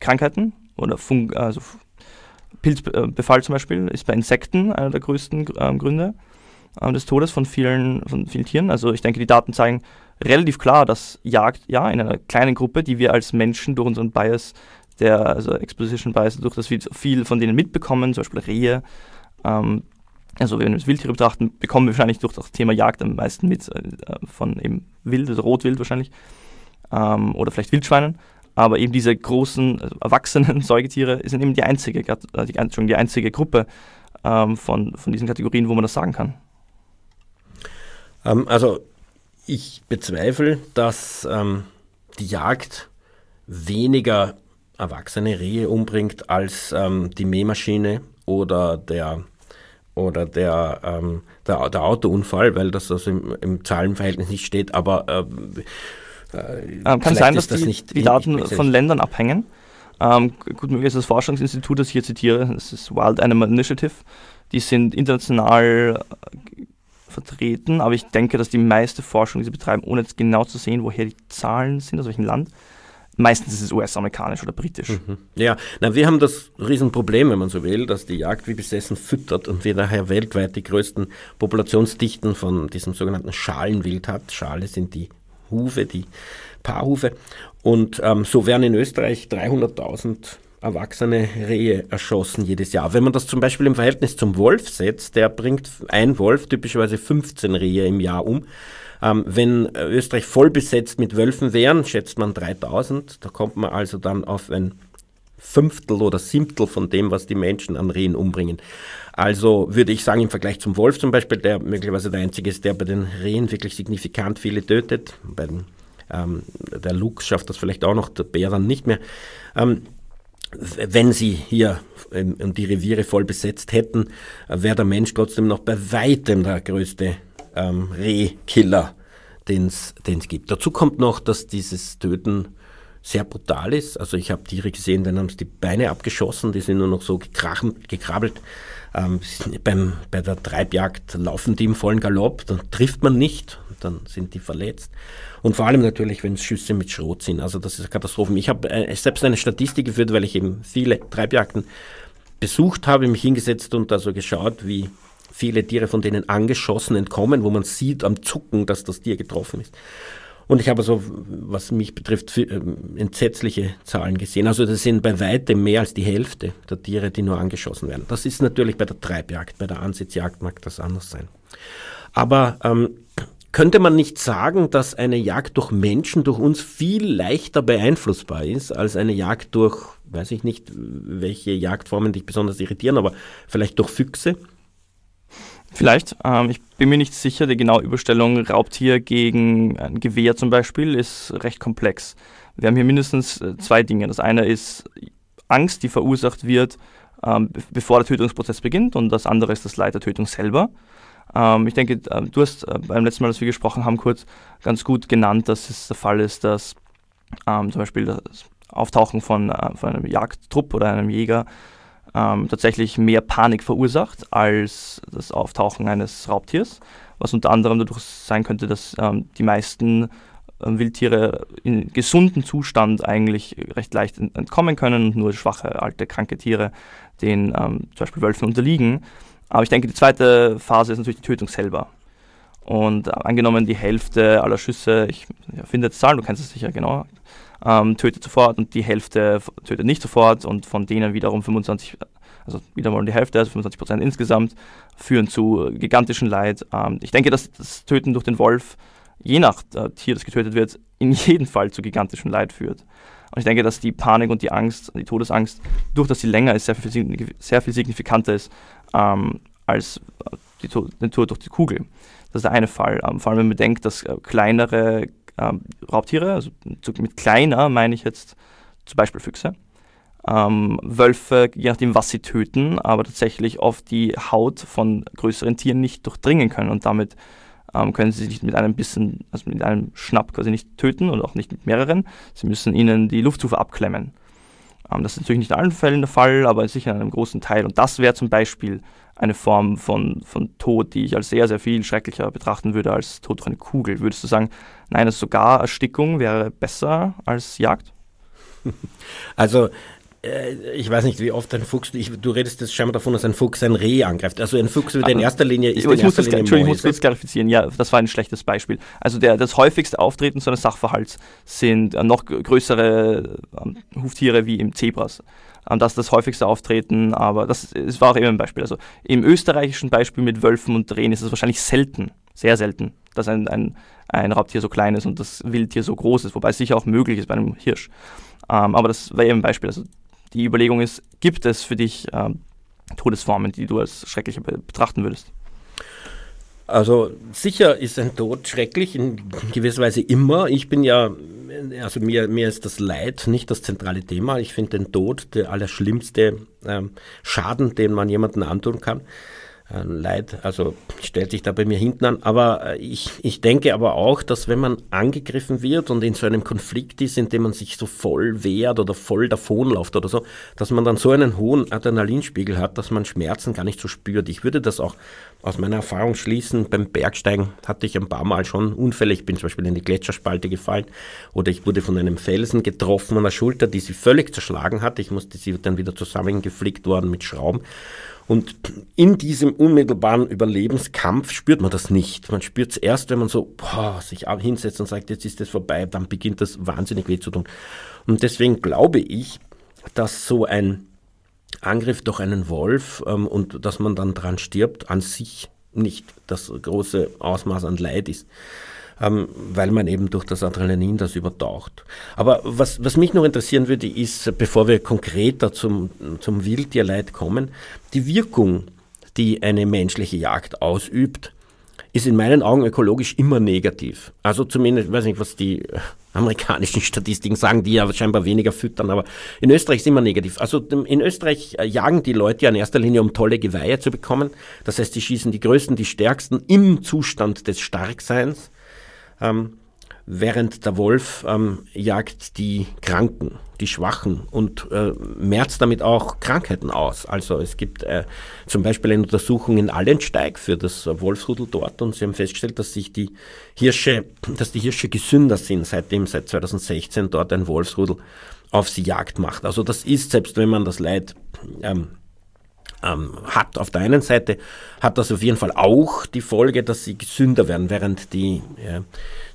Krankheiten oder Fun also Pilzbefall zum Beispiel ist bei Insekten einer der größten ähm, Gründe ähm, des Todes von vielen, von vielen Tieren. Also ich denke, die Daten zeigen relativ klar, dass Jagd ja in einer kleinen Gruppe, die wir als Menschen durch unseren Bias der also Exposition Bias, durch das wir viel von denen mitbekommen, zum Beispiel Rehe. Ähm, also wenn wir das Wildtiere betrachten, bekommen wir wahrscheinlich durch das Thema Jagd am meisten mit äh, von eben Wild, also Rotwild wahrscheinlich, ähm, oder vielleicht Wildschweinen. Aber eben diese großen, also erwachsenen [laughs] Säugetiere sind eben die einzige, äh, die, die einzige Gruppe ähm, von, von diesen Kategorien, wo man das sagen kann. Ähm, also ich bezweifle, dass ähm, die Jagd weniger erwachsene Rehe umbringt als ähm, die Mähmaschine oder der oder der, ähm, der, der, Autounfall, weil das also im, im Zahlenverhältnis nicht steht, aber äh, ähm, kann sein, dass das die, die Daten von Ländern abhängen. Ähm, gut möglich ist das Forschungsinstitut, das ich hier zitiere, das ist Wild Animal Initiative. Die sind international äh, vertreten, aber ich denke, dass die meiste Forschung, die sie betreiben, ohne jetzt genau zu sehen, woher die Zahlen sind, aus welchem Land, Meistens ist es US-amerikanisch oder britisch. Mhm. Ja, na, wir haben das Riesenproblem, wenn man so will, dass die Jagd wie besessen füttert und wir daher weltweit die größten Populationsdichten von diesem sogenannten Schalenwild hat. Schale sind die Hufe, die Paarhufe. Und ähm, so werden in Österreich 300.000 erwachsene Rehe erschossen jedes Jahr. Wenn man das zum Beispiel im Verhältnis zum Wolf setzt, der bringt ein Wolf typischerweise 15 Rehe im Jahr um. Ähm, wenn Österreich voll besetzt mit Wölfen wären, schätzt man 3000. Da kommt man also dann auf ein Fünftel oder Siebtel von dem, was die Menschen an Rehen umbringen. Also würde ich sagen, im Vergleich zum Wolf zum Beispiel, der möglicherweise der einzige ist, der bei den Rehen wirklich signifikant viele tötet. Bei den, ähm, der Luchs schafft das vielleicht auch noch, der Bär dann nicht mehr. Ähm, wenn sie hier ähm, die Reviere voll besetzt hätten, wäre der Mensch trotzdem noch bei weitem der größte ähm, Rehkiller, den es gibt. Dazu kommt noch, dass dieses Töten sehr brutal ist. Also ich habe Tiere gesehen, denen haben sie die Beine abgeschossen, die sind nur noch so gekrabbelt. Ähm, beim, bei der Treibjagd laufen die im vollen Galopp, dann trifft man nicht, dann sind die verletzt. Und vor allem natürlich, wenn es Schüsse mit Schrot sind. Also das ist eine Katastrophe. Ich habe äh, selbst eine Statistik geführt, weil ich eben viele Treibjagden besucht habe, mich hingesetzt und also geschaut, wie viele Tiere von denen angeschossen entkommen, wo man sieht am Zucken, dass das Tier getroffen ist. Und ich habe also, was mich betrifft, ähm, entsetzliche Zahlen gesehen. Also das sind bei weitem mehr als die Hälfte der Tiere, die nur angeschossen werden. Das ist natürlich bei der Treibjagd, bei der Ansitzjagd mag das anders sein. Aber ähm, könnte man nicht sagen, dass eine Jagd durch Menschen, durch uns viel leichter beeinflussbar ist als eine Jagd durch, weiß ich nicht, welche Jagdformen dich besonders irritieren, aber vielleicht durch Füchse? Vielleicht. Ähm, ich bin mir nicht sicher, die genaue Überstellung Raubtier gegen ein Gewehr zum Beispiel ist recht komplex. Wir haben hier mindestens äh, zwei Dinge. Das eine ist Angst, die verursacht wird, ähm, bevor der Tötungsprozess beginnt und das andere ist das Leid der Tötung selber. Ähm, ich denke, äh, du hast äh, beim letzten Mal, als wir gesprochen haben, kurz ganz gut genannt, dass es der Fall ist, dass ähm, zum Beispiel das Auftauchen von, äh, von einem Jagdtrupp oder einem Jäger, ähm, tatsächlich mehr Panik verursacht als das Auftauchen eines Raubtiers, was unter anderem dadurch sein könnte, dass ähm, die meisten ähm, Wildtiere in gesundem Zustand eigentlich recht leicht entkommen können und nur schwache, alte, kranke Tiere den ähm, zum Beispiel Wölfen unterliegen. Aber ich denke, die zweite Phase ist natürlich die Tötung selber. Und äh, angenommen, die Hälfte aller Schüsse, ich ja, finde jetzt Zahlen, du kennst es sicher genau, ähm, tötet sofort und die Hälfte tötet nicht sofort und von denen wiederum 25, also wieder mal die Hälfte, also 25 Prozent insgesamt, führen zu gigantischen Leid. Ähm, ich denke, dass das Töten durch den Wolf, je nach äh, Tier, das getötet wird, in jedem Fall zu gigantischem Leid führt. Und ich denke, dass die Panik und die Angst, die Todesangst, durch dass sie länger ist, sehr viel, sehr viel signifikanter ist ähm, als äh, die, die Tour durch die Kugel. Das ist der eine Fall. Ähm, vor allem, wenn man bedenkt, dass äh, kleinere ähm, Raubtiere, also mit kleiner meine ich jetzt zum Beispiel Füchse, ähm, Wölfe, je nachdem, was sie töten, aber tatsächlich oft die Haut von größeren Tieren nicht durchdringen können und damit ähm, können sie sich mit einem bisschen, also mit einem Schnapp quasi nicht töten und auch nicht mit mehreren. Sie müssen ihnen die Luftzufuhr abklemmen. Ähm, das ist natürlich nicht in allen Fällen der Fall, aber sicher in einem großen Teil. Und das wäre zum Beispiel eine Form von, von Tod, die ich als sehr, sehr viel schrecklicher betrachten würde als Tod durch eine Kugel. Würdest du sagen, nein, sogar Erstickung wäre besser als Jagd? [laughs] Also ich weiß nicht, wie oft ein Fuchs, ich, du redest jetzt scheinbar davon, dass ein Fuchs ein Reh angreift. Also ein Fuchs wird in erster Linie ist ich, in muss das, Linie Entschuldigung, ich muss kurz klarifizieren. Ja, das war ein schlechtes Beispiel. Also der, das häufigste Auftreten so eines Sachverhalts sind äh, noch größere ähm, Huftiere wie im Zebras. Ähm, das ist das häufigste Auftreten, aber das, das war auch immer ein Beispiel. Also im österreichischen Beispiel mit Wölfen und Rehen ist es wahrscheinlich selten, sehr selten, dass ein, ein, ein Raubtier so klein ist und das Wildtier so groß ist, wobei es sicher auch möglich ist bei einem Hirsch. Ähm, aber das war eben ein Beispiel. Also die Überlegung ist, gibt es für dich ähm, Todesformen, die du als schrecklich betrachten würdest? Also sicher ist ein Tod schrecklich, in gewisser Weise immer. Ich bin ja, also mir, mir ist das Leid nicht das zentrale Thema. Ich finde den Tod der allerschlimmste ähm, Schaden, den man jemandem antun kann. Äh, Leid, also stellt sich da bei mir hinten an. Aber äh, ich, ich denke aber auch, dass wenn man angegriffen wird und in so einem Konflikt ist, in dem man sich so voll wehrt oder voll davonläuft oder so, dass man dann so einen hohen Adrenalinspiegel hat, dass man Schmerzen gar nicht so spürt. Ich würde das auch aus meiner Erfahrung schließen. Beim Bergsteigen hatte ich ein paar Mal schon Unfälle. Ich bin zum Beispiel in die Gletscherspalte gefallen oder ich wurde von einem Felsen getroffen an der Schulter, die sie völlig zerschlagen hat. Ich musste sie dann wieder zusammengeflickt worden mit Schrauben. Und in diesem unmittelbaren Überlebenskampf spürt man das nicht. Man spürt es erst, wenn man so boah, sich hinsetzt und sagt, jetzt ist es vorbei, dann beginnt das wahnsinnig weh zu tun. Und deswegen glaube ich, dass so ein Angriff durch einen Wolf ähm, und dass man dann dran stirbt, an sich nicht das große Ausmaß an Leid ist ähm, weil man eben durch das Adrenalin das übertaucht. Aber was, was mich noch interessieren würde, ist, bevor wir konkreter zum, zum Wildtierleid kommen, die Wirkung, die eine menschliche Jagd ausübt, ist in meinen Augen ökologisch immer negativ. Also zumindest, ich weiß nicht, was die [laughs] amerikanischen Statistiken sagen, die ja scheinbar weniger füttern, aber in Österreich ist immer negativ. Also in Österreich äh, jagen die Leute ja in erster Linie, um tolle Geweihe zu bekommen. Das heißt, die schießen die größten, die stärksten im Zustand des Starkseins ähm, während der Wolf ähm, jagt die Kranken, die Schwachen und äh, merzt damit auch Krankheiten aus. Also es gibt äh, zum Beispiel eine Untersuchung in Allensteig für das Wolfsrudel dort und sie haben festgestellt, dass sich die Hirsche, dass die Hirsche gesünder sind, seitdem seit 2016 dort ein Wolfsrudel auf sie Jagd macht. Also das ist, selbst wenn man das Leid ähm, ähm, hat. Auf der einen Seite hat das auf jeden Fall auch die Folge, dass sie gesünder werden, während die, ja,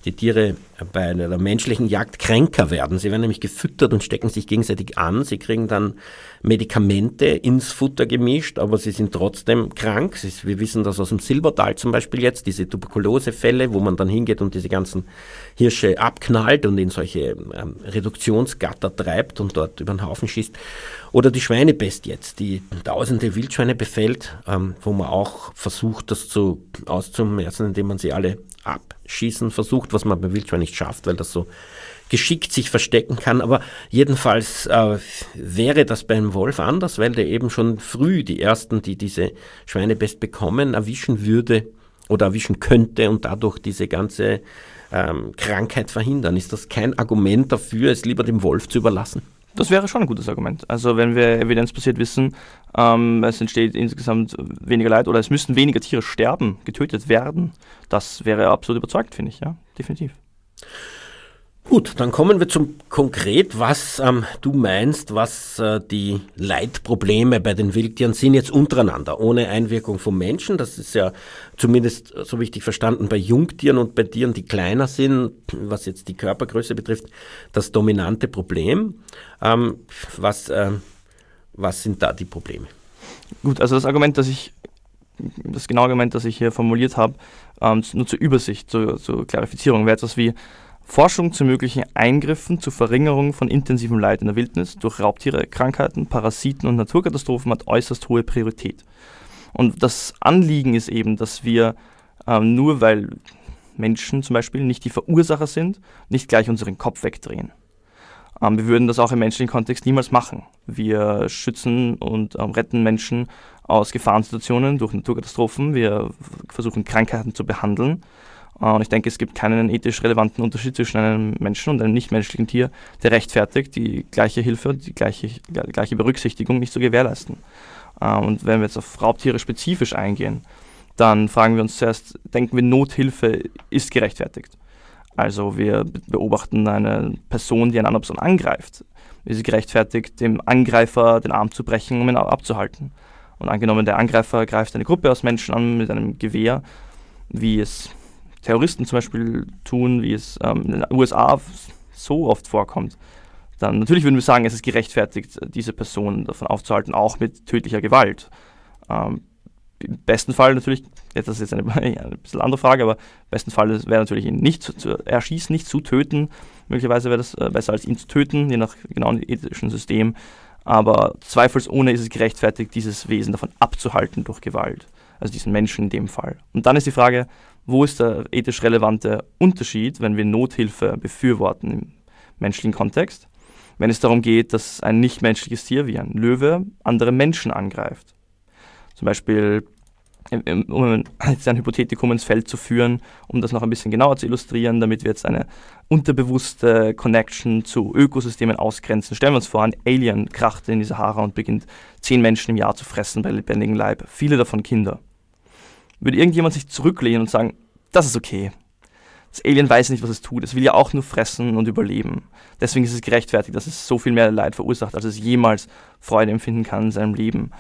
die Tiere bei einer menschlichen Jagd kränker werden. Sie werden nämlich gefüttert und stecken sich gegenseitig an. Sie kriegen dann Medikamente ins Futter gemischt, aber sie sind trotzdem krank. wir wissen das aus dem Silbertal zum Beispiel jetzt, diese Tuberkulosefälle, wo man dann hingeht und diese ganzen Hirsche abknallt und in solche ähm, Reduktionsgatter treibt und dort über den Haufen schießt. Oder die Schweinepest jetzt, die tausende Wildschweine befällt, ähm, wo man auch versucht, das zu, auszumerzen, indem man sie alle abschießen versucht, was man bei Wildschwein nicht schafft, weil das so geschickt sich verstecken kann. Aber jedenfalls äh, wäre das beim Wolf anders, weil der eben schon früh die ersten, die diese Schweinepest bekommen, erwischen würde, oder erwischen könnte und dadurch diese ganze ähm, Krankheit verhindern. Ist das kein Argument dafür, es lieber dem Wolf zu überlassen? Das wäre schon ein gutes Argument. Also wenn wir evidenzbasiert wissen, ähm, es entsteht insgesamt weniger Leid oder es müssten weniger Tiere sterben, getötet werden, das wäre absolut überzeugt, finde ich, ja, definitiv. Gut, dann kommen wir zum konkret, was ähm, du meinst, was äh, die Leitprobleme bei den Wildtieren sind jetzt untereinander, ohne Einwirkung vom Menschen. Das ist ja zumindest äh, so wichtig verstanden bei Jungtieren und bei Tieren, die kleiner sind, was jetzt die Körpergröße betrifft, das dominante Problem. Ähm, was, äh, was sind da die Probleme? Gut, also das Argument, das ich das genaue Argument, das ich hier formuliert habe, ähm, nur zur Übersicht, zur, zur Klarifizierung, wäre etwas wie Forschung zu möglichen Eingriffen zur Verringerung von intensivem Leid in der Wildnis durch Raubtiere, Krankheiten, Parasiten und Naturkatastrophen hat äußerst hohe Priorität. Und das Anliegen ist eben, dass wir ähm, nur weil Menschen zum Beispiel nicht die Verursacher sind, nicht gleich unseren Kopf wegdrehen. Ähm, wir würden das auch im menschlichen Kontext niemals machen. Wir schützen und ähm, retten Menschen aus Gefahrensituationen durch Naturkatastrophen. Wir versuchen Krankheiten zu behandeln und ich denke, es gibt keinen ethisch relevanten Unterschied zwischen einem Menschen und einem nichtmenschlichen Tier, der rechtfertigt, die gleiche Hilfe, die gleiche, gleiche Berücksichtigung nicht zu gewährleisten. Äh, und wenn wir jetzt auf Raubtiere spezifisch eingehen, dann fragen wir uns zuerst, denken wir, Nothilfe ist gerechtfertigt. Also wir beobachten eine Person, die eine andere Person angreift. Ist sie gerechtfertigt, dem Angreifer den Arm zu brechen, um ihn abzuhalten? Und angenommen, der Angreifer greift eine Gruppe aus Menschen an mit einem Gewehr, wie es Terroristen zum Beispiel tun, wie es ähm, in den USA so oft vorkommt, dann natürlich würden wir sagen, es ist gerechtfertigt, diese Person davon aufzuhalten, auch mit tödlicher Gewalt. Ähm, Im besten Fall natürlich, das ist jetzt eine, [laughs] eine bisschen andere Frage, aber im besten Fall wäre natürlich ihn nicht zu, zu, erschießen, nicht zu töten. Möglicherweise wäre das äh, besser als ihn zu töten, je nach genauen ethischen System. Aber zweifelsohne ist es gerechtfertigt, dieses Wesen davon abzuhalten durch Gewalt. Also diesen Menschen in dem Fall. Und dann ist die Frage, wo ist der ethisch relevante Unterschied, wenn wir Nothilfe befürworten im menschlichen Kontext, wenn es darum geht, dass ein nichtmenschliches Tier wie ein Löwe andere Menschen angreift? Zum Beispiel, um jetzt ein Hypothetikum ins Feld zu führen, um das noch ein bisschen genauer zu illustrieren, damit wir jetzt eine unterbewusste Connection zu Ökosystemen ausgrenzen. Stellen wir uns vor, ein Alien kracht in die Sahara und beginnt zehn Menschen im Jahr zu fressen bei lebendigem Leib, viele davon Kinder würde irgendjemand sich zurücklehnen und sagen, das ist okay. Das Alien weiß nicht, was es tut. Es will ja auch nur fressen und überleben. Deswegen ist es gerechtfertigt, dass es so viel mehr Leid verursacht, als es jemals Freude empfinden kann in seinem Leben.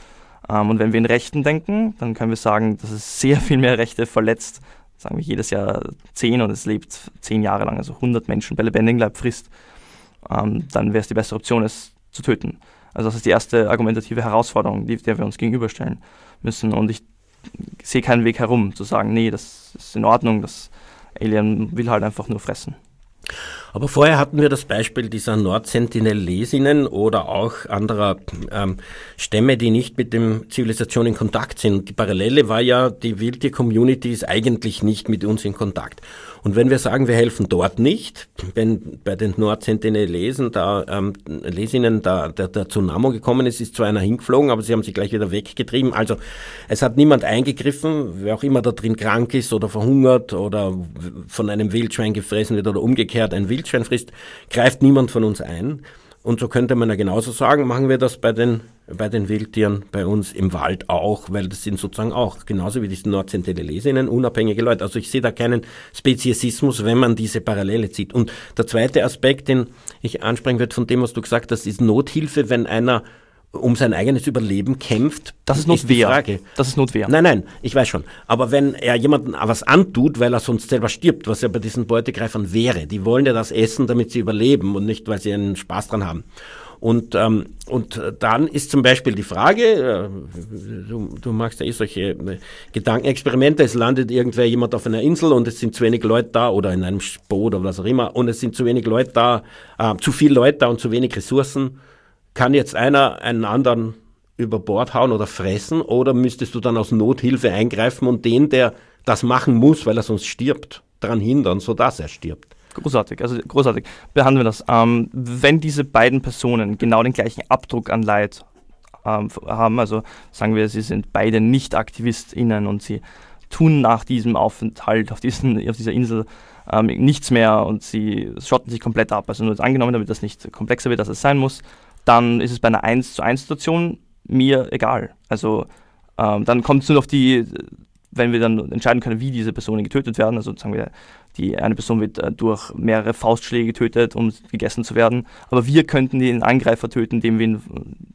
Ähm, und wenn wir in Rechten denken, dann können wir sagen, dass es sehr [laughs] viel mehr Rechte verletzt. Sagen wir jedes Jahr zehn und es lebt zehn Jahre lang, also 100 Menschen bei lebendigem Leib frisst. Ähm, dann wäre es die bessere Option, es zu töten. Also das ist die erste argumentative Herausforderung, die, der wir uns gegenüberstellen müssen. Und ich sehe keinen Weg herum, zu sagen, nee, das ist in Ordnung, das Alien will halt einfach nur fressen. Aber vorher hatten wir das Beispiel dieser Nordsentinel-Lesinnen oder auch anderer ähm, Stämme, die nicht mit dem Zivilisation in Kontakt sind. Die Parallele war ja, die Wildtier-Community ist eigentlich nicht mit uns in Kontakt. Und wenn wir sagen, wir helfen dort nicht, wenn bei den Nordsentinel-Lesen da, ähm, Lesinnen da, der, der Tsunami gekommen ist, ist zwar einer hingeflogen, aber sie haben sich gleich wieder weggetrieben. Also es hat niemand eingegriffen, wer auch immer da drin krank ist oder verhungert oder von einem Wildschwein gefressen wird oder umgekehrt ein Wildschwein frisst, greift niemand von uns ein. Und so könnte man ja genauso sagen, machen wir das bei den, bei den Wildtieren bei uns im Wald auch, weil das sind sozusagen auch, genauso wie diese Nordzentelesinnen, unabhängige Leute. Also ich sehe da keinen Speziesismus, wenn man diese Parallele zieht. Und der zweite Aspekt, den ich ansprechen würde von dem, was du gesagt hast, ist Nothilfe, wenn einer um sein eigenes Überleben kämpft. Das ist Notwehr. Frage. Das ist Notwehr. Nein, nein, ich weiß schon. Aber wenn er jemandem was antut, weil er sonst selber stirbt, was ja bei diesen Beutegreifern wäre, die wollen ja das essen, damit sie überleben und nicht, weil sie einen Spaß dran haben. Und, ähm, und dann ist zum Beispiel die Frage, äh, du, du machst ja eh solche äh, Gedankenexperimente, es landet irgendwer jemand auf einer Insel und es sind zu wenig Leute da oder in einem Boot oder was auch immer und es sind zu wenig Leute da, äh, zu viele Leute da und zu wenig Ressourcen kann jetzt einer einen anderen über Bord hauen oder fressen oder müsstest du dann aus Nothilfe eingreifen und den, der das machen muss, weil er sonst stirbt, daran hindern, sodass er stirbt? Großartig, also großartig. Behandeln wir das. Ähm, wenn diese beiden Personen genau den gleichen Abdruck an Leid ähm, haben, also sagen wir, sie sind beide nicht AktivistInnen und sie tun nach diesem Aufenthalt auf, diesen, auf dieser Insel ähm, nichts mehr und sie schotten sich komplett ab. Also nur jetzt angenommen, damit das nicht komplexer wird, als es sein muss, dann ist es bei einer 1 zu 1 Situation mir egal. Also ähm, dann kommt es nur auf die, wenn wir dann entscheiden können, wie diese Personen getötet werden, also sagen wir, die eine Person wird äh, durch mehrere Faustschläge getötet, um gegessen zu werden, aber wir könnten den Angreifer töten, indem wir ihn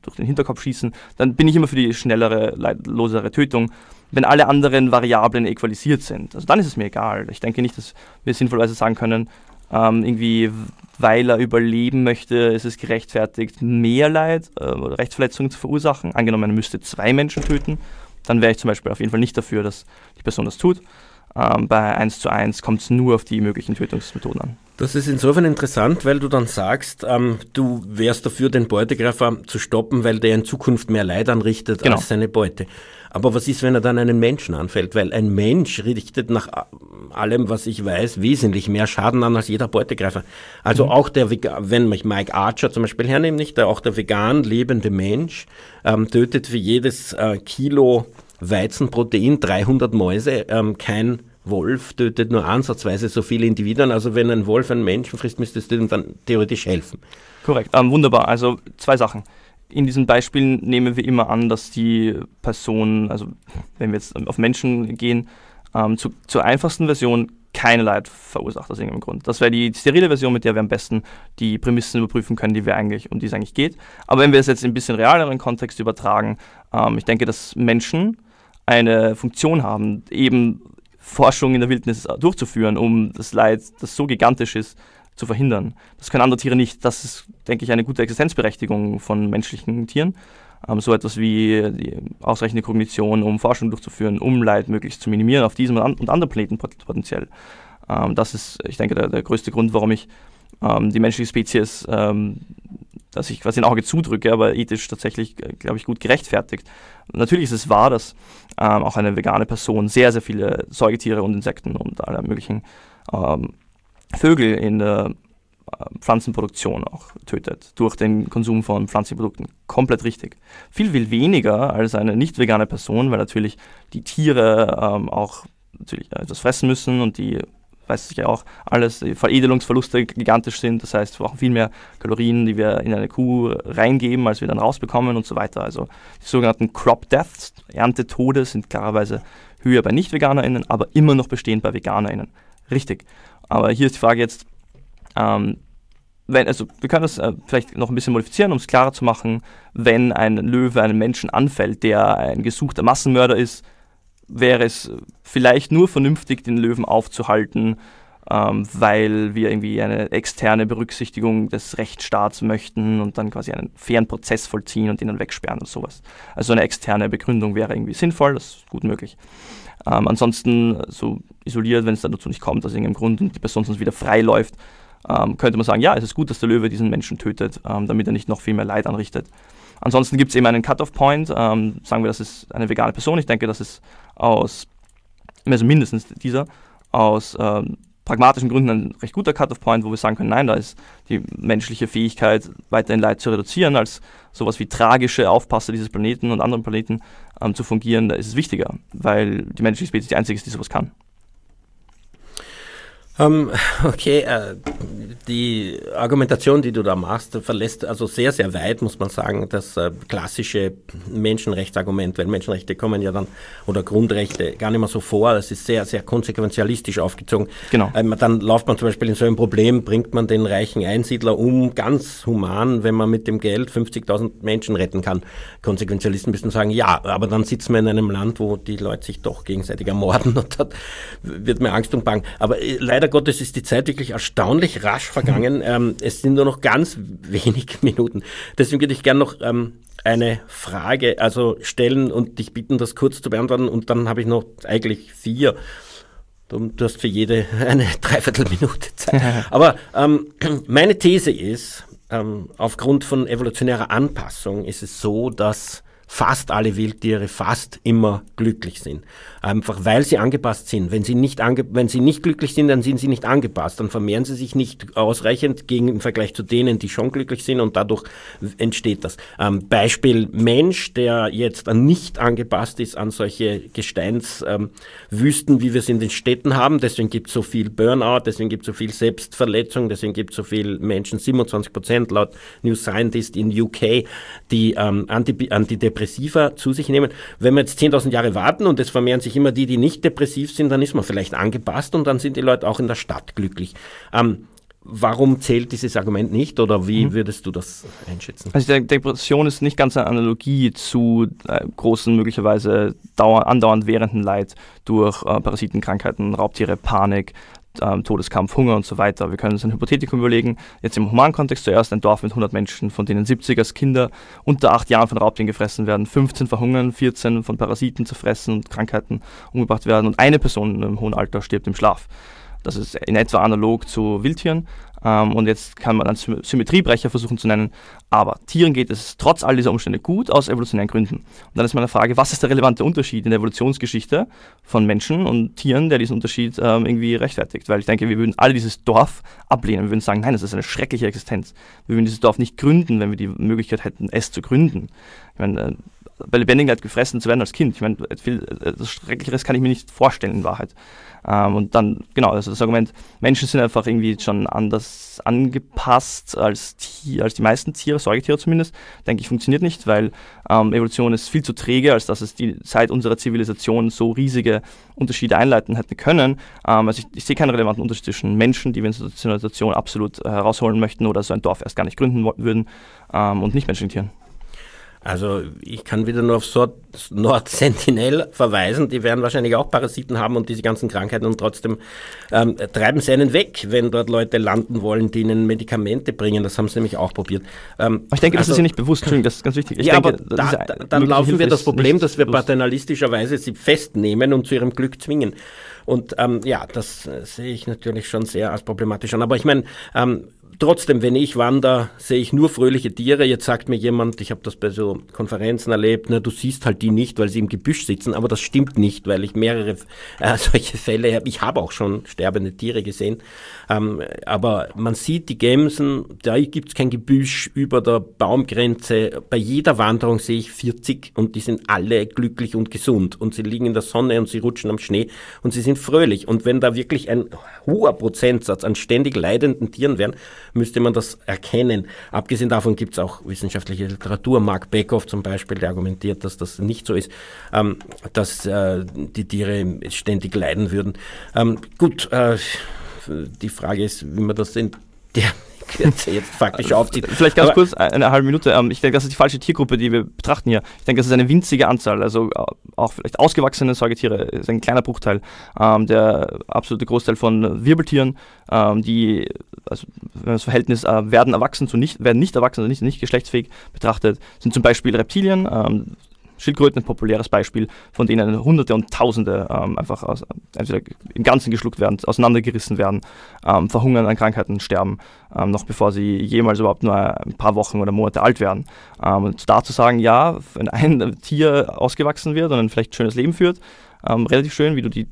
durch den Hinterkopf schießen, dann bin ich immer für die schnellere, losere Tötung, wenn alle anderen Variablen equalisiert sind. Also dann ist es mir egal. Ich denke nicht, dass wir sinnvollerweise sagen können, ähm, irgendwie, weil er überleben möchte, ist es gerechtfertigt, mehr Leid äh, oder Rechtsverletzungen zu verursachen. Angenommen, er müsste zwei Menschen töten, dann wäre ich zum Beispiel auf jeden Fall nicht dafür, dass die Person das tut. Ähm, bei 1 zu 1 kommt es nur auf die möglichen Tötungsmethoden an. Das ist insofern interessant, weil du dann sagst, ähm, du wärst dafür, den Beutegreifer zu stoppen, weil der in Zukunft mehr Leid anrichtet genau. als seine Beute. Aber was ist, wenn er dann einen Menschen anfällt? Weil ein Mensch richtet nach allem, was ich weiß, wesentlich mehr Schaden an als jeder Beutegreifer. Also mhm. auch der, wenn ich Mike Archer zum Beispiel hernehme, nicht, auch der vegan lebende Mensch ähm, tötet für jedes äh, Kilo Weizenprotein 300 Mäuse. Ähm, kein Wolf tötet nur ansatzweise so viele Individuen. Also wenn ein Wolf einen Menschen frisst, müsste es dem dann theoretisch helfen. Korrekt, ähm, wunderbar. Also zwei Sachen in diesen Beispielen nehmen wir immer an, dass die Person, also wenn wir jetzt auf Menschen gehen, ähm, zu, zur einfachsten Version keine Leid verursacht aus irgendeinem Grund. Das wäre die sterile Version, mit der wir am besten die Prämissen überprüfen können, die wir eigentlich, um die es eigentlich geht. Aber wenn wir es jetzt in ein bisschen realeren Kontext übertragen, ähm, ich denke, dass Menschen eine Funktion haben, eben Forschung in der Wildnis durchzuführen, um das Leid, das so gigantisch ist, zu verhindern. Das können andere Tiere nicht. Das ist, denke ich, eine gute Existenzberechtigung von menschlichen Tieren. Ähm, so etwas wie die ausreichende Kognition, um Forschung durchzuführen, um Leid möglichst zu minimieren auf diesem und anderen Planeten potenziell. Ähm, das ist, ich denke, der, der größte Grund, warum ich ähm, die menschliche Spezies, ähm, dass ich quasi ein Auge zudrücke, aber ethisch tatsächlich, äh, glaube ich, gut gerechtfertigt. Natürlich ist es wahr, dass ähm, auch eine vegane Person sehr, sehr viele Säugetiere und Insekten und alle möglichen ähm, Vögel in der Pflanzenproduktion auch tötet, durch den Konsum von Pflanzenprodukten. Komplett richtig. Viel, viel weniger als eine nicht vegane Person, weil natürlich die Tiere ähm, auch natürlich etwas fressen müssen und die weiß ich ja auch alles, die Veredelungsverluste gigantisch sind, das heißt, wir brauchen viel mehr Kalorien, die wir in eine Kuh reingeben, als wir dann rausbekommen und so weiter. Also die sogenannten Crop Deaths, Erntetode, sind klarerweise höher bei Nicht-VeganerInnen, aber immer noch bestehend bei VeganerInnen. Richtig. Aber hier ist die Frage jetzt, ähm, wenn, also wir können das äh, vielleicht noch ein bisschen modifizieren, um es klarer zu machen, wenn ein Löwe einen Menschen anfällt, der ein gesuchter Massenmörder ist, wäre es vielleicht nur vernünftig, den Löwen aufzuhalten, ähm, weil wir irgendwie eine externe Berücksichtigung des Rechtsstaats möchten und dann quasi einen fairen Prozess vollziehen und ihn dann wegsperren und sowas. Also eine externe Begründung wäre irgendwie sinnvoll, das ist gut möglich. Ähm, ansonsten so isoliert, wenn es dazu nicht kommt, aus irgendeinem Grund und die Person sonst wieder frei läuft, ähm, könnte man sagen, ja, es ist gut, dass der Löwe diesen Menschen tötet, ähm, damit er nicht noch viel mehr Leid anrichtet. Ansonsten gibt es eben einen Cut-off-Point, ähm, sagen wir, das ist eine vegane Person. Ich denke, das ist aus, also mindestens dieser, aus ähm, pragmatischen Gründen ein recht guter Cut-off-Point, wo wir sagen können, nein, da ist die menschliche Fähigkeit, weiterhin Leid zu reduzieren, als sowas wie tragische Aufpasser dieses Planeten und anderen Planeten ähm, zu fungieren, da ist es wichtiger, weil die menschliche Spezies die einzige ist, die sowas kann. Um, [laughs] okay, äh, die Argumentation, die du da machst, verlässt also sehr, sehr weit, muss man sagen, das äh, klassische Menschenrechtsargument, weil Menschenrechte kommen ja dann, oder Grundrechte gar nicht mehr so vor, das ist sehr, sehr konsequenzialistisch aufgezogen. Genau. Ähm, dann läuft man zum Beispiel in so ein Problem, bringt man den reichen Einsiedler um, ganz human, wenn man mit dem Geld 50.000 Menschen retten kann. Konsequenzialisten müssen sagen, ja, aber dann sitzen wir in einem Land, wo die Leute sich doch gegenseitig ermorden [laughs] und dort wird mir Angst und Bang. Aber äh, leider Gottes ist die Zeit wirklich erstaunlich rasch vergangen. Ähm, es sind nur noch ganz wenig [laughs] Minuten. Deswegen würde ich gerne noch ähm, eine Frage also stellen und dich bitten, das kurz zu beantworten. Und dann habe ich noch eigentlich vier. Du, hast für jede [laughs] eine Dreiviertelminute Zeit. [laughs] Aber ähm, meine These ist, ähm, aufgrund von evolutionärer Anpassung ist es so, dass fast alle Wildtiere fast immer glücklich sind. Einfach weil sie angepasst sind. Wenn sie nicht, ange wenn sie nicht glücklich sind, dann sind sie nicht angepasst. Dann vermehren sie sich nicht ausreichend gegen, im Vergleich zu denen, die schon glücklich sind und dadurch entsteht das. Ähm, Beispiel Mensch, der jetzt nicht angepasst ist an solche Gesteinswüsten, ähm, wie wir es in den Städten haben. Deswegen gibt es so viel Burnout, deswegen gibt es so viel Selbstverletzung, deswegen gibt es so viel Menschen, 27 Prozent laut New Scientist in UK, die ähm, Antidepressiva zu sich nehmen. Wenn wir jetzt 10.000 Jahre warten und es vermehren sich immer die, die nicht depressiv sind, dann ist man vielleicht angepasst und dann sind die Leute auch in der Stadt glücklich. Ähm, Warum zählt dieses Argument nicht oder wie mhm. würdest du das einschätzen? Also Depression ist nicht ganz eine Analogie zu äh, großen, möglicherweise dauer, andauernd währenden Leid durch äh, Parasitenkrankheiten, Raubtiere, Panik, ähm, Todeskampf, Hunger und so weiter. Wir können uns ein Hypothetikum überlegen, jetzt im humanen Kontext zuerst ein Dorf mit 100 Menschen, von denen 70 als Kinder unter 8 Jahren von Raubtieren gefressen werden, 15 verhungern, 14 von Parasiten zerfressen und Krankheiten umgebracht werden und eine Person im hohen Alter stirbt im Schlaf. Das ist in etwa analog zu Wildtieren. Ähm, und jetzt kann man dann Symmetriebrecher versuchen zu nennen. Aber Tieren geht es trotz all dieser Umstände gut aus evolutionären Gründen. Und dann ist meine Frage, was ist der relevante Unterschied in der Evolutionsgeschichte von Menschen und Tieren, der diesen Unterschied ähm, irgendwie rechtfertigt? Weil ich denke, wir würden alle dieses Dorf ablehnen. Wir würden sagen, nein, das ist eine schreckliche Existenz. Wir würden dieses Dorf nicht gründen, wenn wir die Möglichkeit hätten, es zu gründen. Ich meine, äh, bei Lebendigen halt gefressen zu werden als Kind. Ich meine, viel äh, das Schrecklicheres kann ich mir nicht vorstellen in Wahrheit. Ähm, und dann, genau, also das Argument, Menschen sind einfach irgendwie schon anders angepasst als, Tier, als die meisten Tiere, Säugetiere zumindest, denke ich, funktioniert nicht, weil ähm, Evolution ist viel zu träge, als dass es die Zeit unserer Zivilisation so riesige Unterschiede einleiten hätte können. Ähm, also ich, ich, sehe keinen relevanten Unterschied zwischen Menschen, die wir in einer Situation absolut äh, herausholen möchten oder so ein Dorf erst gar nicht gründen würden ähm, und nicht menschlichen Tieren. Also ich kann wieder nur auf Nord Sentinel verweisen. Die werden wahrscheinlich auch Parasiten haben und diese ganzen Krankheiten und trotzdem ähm, treiben sie einen weg, wenn dort Leute landen wollen, die ihnen Medikamente bringen. Das haben sie nämlich auch probiert. Ähm, ich denke, das ist ja nicht bewusst. Entschuldigung, das ist ganz wichtig. Ich ja, denke, aber da, da, dann laufen wir das Problem, dass wir paternalistischerweise sie festnehmen und zu ihrem Glück zwingen. Und ähm, ja, das äh, sehe ich natürlich schon sehr als problematisch an. Aber ich meine, ähm, trotzdem, wenn ich wandere, sehe ich nur fröhliche Tiere. Jetzt sagt mir jemand, ich habe das bei so Konferenzen erlebt, na, du siehst halt die nicht, weil sie im Gebüsch sitzen, aber das stimmt nicht, weil ich mehrere [laughs] äh, solche Fälle habe. Ich habe auch schon sterbende Tiere gesehen, ähm, aber man sieht die Gämsen, da gibt es kein Gebüsch über der Baumgrenze. Bei jeder Wanderung sehe ich 40 und die sind alle glücklich und gesund und sie liegen in der Sonne und sie rutschen am Schnee und sie sind fröhlich. Und wenn da wirklich ein hoher Prozentsatz an ständig leidenden Tieren wären, müsste man das erkennen. Abgesehen davon gibt es auch wissenschaftliche Literatur. Mark Beckhoff zum Beispiel, der argumentiert, dass das nicht so ist, ähm, dass äh, die Tiere ständig leiden würden. Ähm, gut, äh, die Frage ist, wie man das in der [laughs] jetzt faktisch aufzieht. Vielleicht ganz Aber kurz, eine halbe Minute. Ähm, ich denke, das ist die falsche Tiergruppe, die wir betrachten hier. Ich denke, das ist eine winzige Anzahl. Also äh, auch vielleicht ausgewachsene Säugetiere ist ein kleiner Bruchteil. Ähm, der absolute Großteil von Wirbeltieren, ähm, die, also das Verhältnis äh, werden erwachsen zu nicht, werden nicht erwachsen, also nicht, nicht geschlechtsfähig betrachtet, sind zum Beispiel Reptilien, Schildkröten ein populäres Beispiel, von denen Hunderte und Tausende ähm, einfach aus, entweder im Ganzen geschluckt werden, auseinandergerissen werden, ähm, verhungern an Krankheiten, sterben, ähm, noch bevor sie jemals überhaupt nur ein paar Wochen oder Monate alt werden. Ähm, und da zu sagen, ja, wenn ein [laughs] Tier ausgewachsen wird und ein vielleicht schönes Leben führt, ähm, relativ schön, wie du die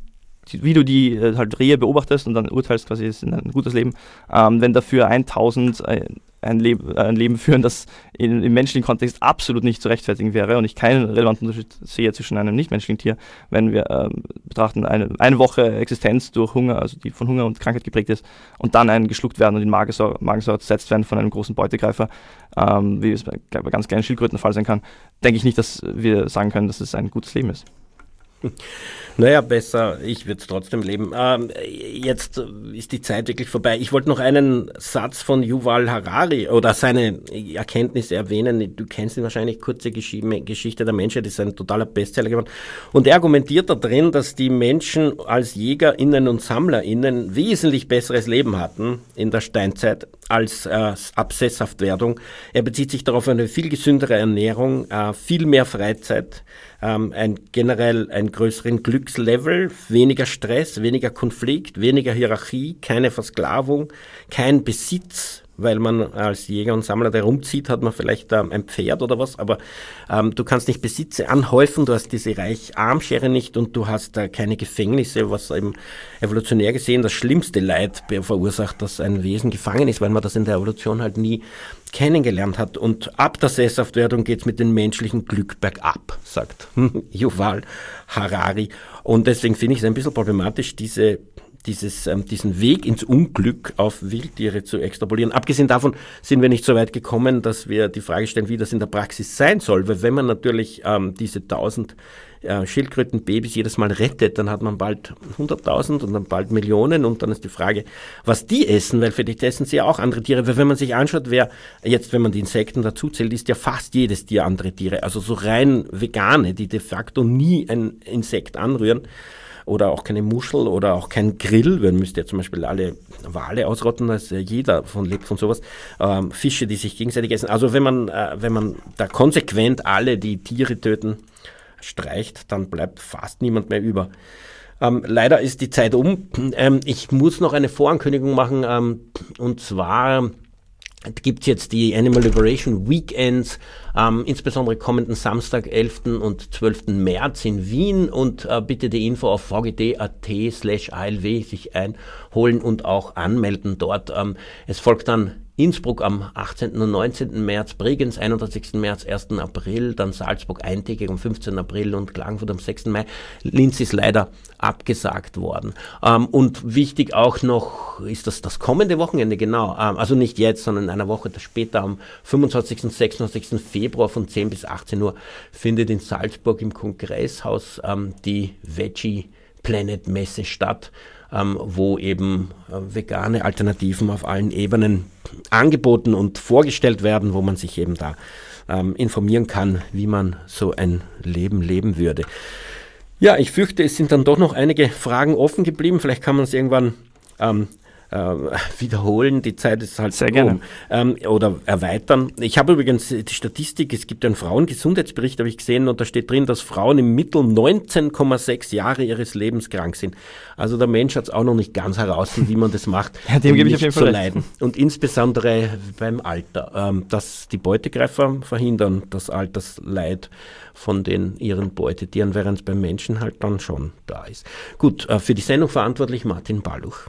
wie du die äh, halt Rehe beobachtest und dann urteilst, quasi, ist ein gutes Leben. Ähm, wenn dafür 1000 äh, ein, Leben, ein Leben führen, das in, im menschlichen Kontext absolut nicht zu rechtfertigen wäre und ich keinen relevanten Unterschied sehe zwischen einem nichtmenschlichen Tier, wenn wir ähm, betrachten, eine, eine Woche Existenz durch Hunger, also die von Hunger und Krankheit geprägt ist, und dann ein geschluckt werden und in Magensäure, zersetzt werden von einem großen Beutegreifer, ähm, wie es bei, bei ganz kleinen Schildkröten der Fall sein kann, denke ich nicht, dass wir sagen können, dass es ein gutes Leben ist. [laughs] Naja, besser, ich würde es trotzdem leben. Ähm, jetzt ist die Zeit wirklich vorbei. Ich wollte noch einen Satz von Yuval Harari oder seine Erkenntnisse erwähnen. Du kennst ihn wahrscheinlich, kurze Geschichte der Menschheit, ist ein totaler Bestseller geworden. Und er argumentiert da drin, dass die Menschen als JägerInnen und SammlerInnen wesentlich besseres Leben hatten in der Steinzeit als äh, Absesshaftwerdung. Er bezieht sich darauf eine viel gesündere Ernährung, äh, viel mehr Freizeit, ähm, ein generell einen größeren Glückslevel, weniger Stress, weniger Konflikt, weniger Hierarchie, keine Versklavung, kein Besitz, weil man als Jäger und Sammler, der rumzieht, hat man vielleicht ähm, ein Pferd oder was, aber ähm, du kannst nicht Besitze anhäufen, du hast diese Reich-Arm-Schere nicht und du hast äh, keine Gefängnisse, was eben evolutionär gesehen das schlimmste Leid verursacht, dass ein Wesen gefangen ist, weil man das in der Evolution halt nie kennengelernt hat. Und ab der Sesshaftwerdung geht es mit dem menschlichen Glück bergab, sagt [laughs] Yuval Harari. Und deswegen finde ich es ein bisschen problematisch, diese dieses, ähm, diesen Weg ins Unglück auf Wildtiere zu extrapolieren. Abgesehen davon sind wir nicht so weit gekommen, dass wir die Frage stellen, wie das in der Praxis sein soll. Weil wenn man natürlich ähm, diese tausend äh, Schildkrötenbabys jedes Mal rettet, dann hat man bald 100.000 und dann bald Millionen und dann ist die Frage, was die essen, weil vielleicht essen sie ja auch andere Tiere. Weil wenn man sich anschaut, wer jetzt, wenn man die Insekten dazu zählt, ist ja fast jedes Tier andere Tiere. Also so rein vegane, die de facto nie ein Insekt anrühren oder auch keine Muschel oder auch kein Grill. Man müsste ja zum Beispiel alle Wale ausrotten, dass jeder von lebt von sowas. Ähm, Fische, die sich gegenseitig essen. Also wenn man, äh, wenn man da konsequent alle, die Tiere töten, streicht, dann bleibt fast niemand mehr über. Ähm, leider ist die Zeit um. Ähm, ich muss noch eine Vorankündigung machen, ähm, und zwar gibt es jetzt die Animal Liberation Weekends, ähm, insbesondere kommenden Samstag, 11. und 12. März in Wien und äh, bitte die Info auf vgd.at slash ALW sich einholen und auch anmelden dort. Ähm, es folgt dann Innsbruck am 18. und 19. März, Bregenz 31. März, 1. April, dann Salzburg eintägig am 15. April und Klagenfurt am 6. Mai. Linz ist leider abgesagt worden. Ähm, und wichtig auch noch ist das das kommende Wochenende, genau. Ähm, also nicht jetzt, sondern in einer Woche später am 25. und 26. Februar von 10 bis 18 Uhr findet in Salzburg im Kongresshaus ähm, die Veggie Planet Messe statt ähm, wo eben äh, vegane Alternativen auf allen Ebenen angeboten und vorgestellt werden, wo man sich eben da ähm, informieren kann, wie man so ein Leben leben würde. Ja, ich fürchte, es sind dann doch noch einige Fragen offen geblieben. Vielleicht kann man es irgendwann ähm, äh, [laughs] wiederholen. Die Zeit ist halt sehr gerne. Ähm, oder erweitern. Ich habe übrigens die Statistik, es gibt einen Frauengesundheitsbericht, habe ich gesehen, und da steht drin, dass Frauen im Mittel 19,6 Jahre ihres Lebens krank sind. Also der Mensch hat es auch noch nicht ganz heraus, wie man das macht, [laughs] ja, dem um gebe ich auf jeden Fall zu leiden. Und insbesondere beim Alter, ähm, dass die Beutegreifer verhindern das Altersleid von den ihren Beutetieren, während es beim Menschen halt dann schon da ist. Gut, äh, für die Sendung verantwortlich Martin Balluch.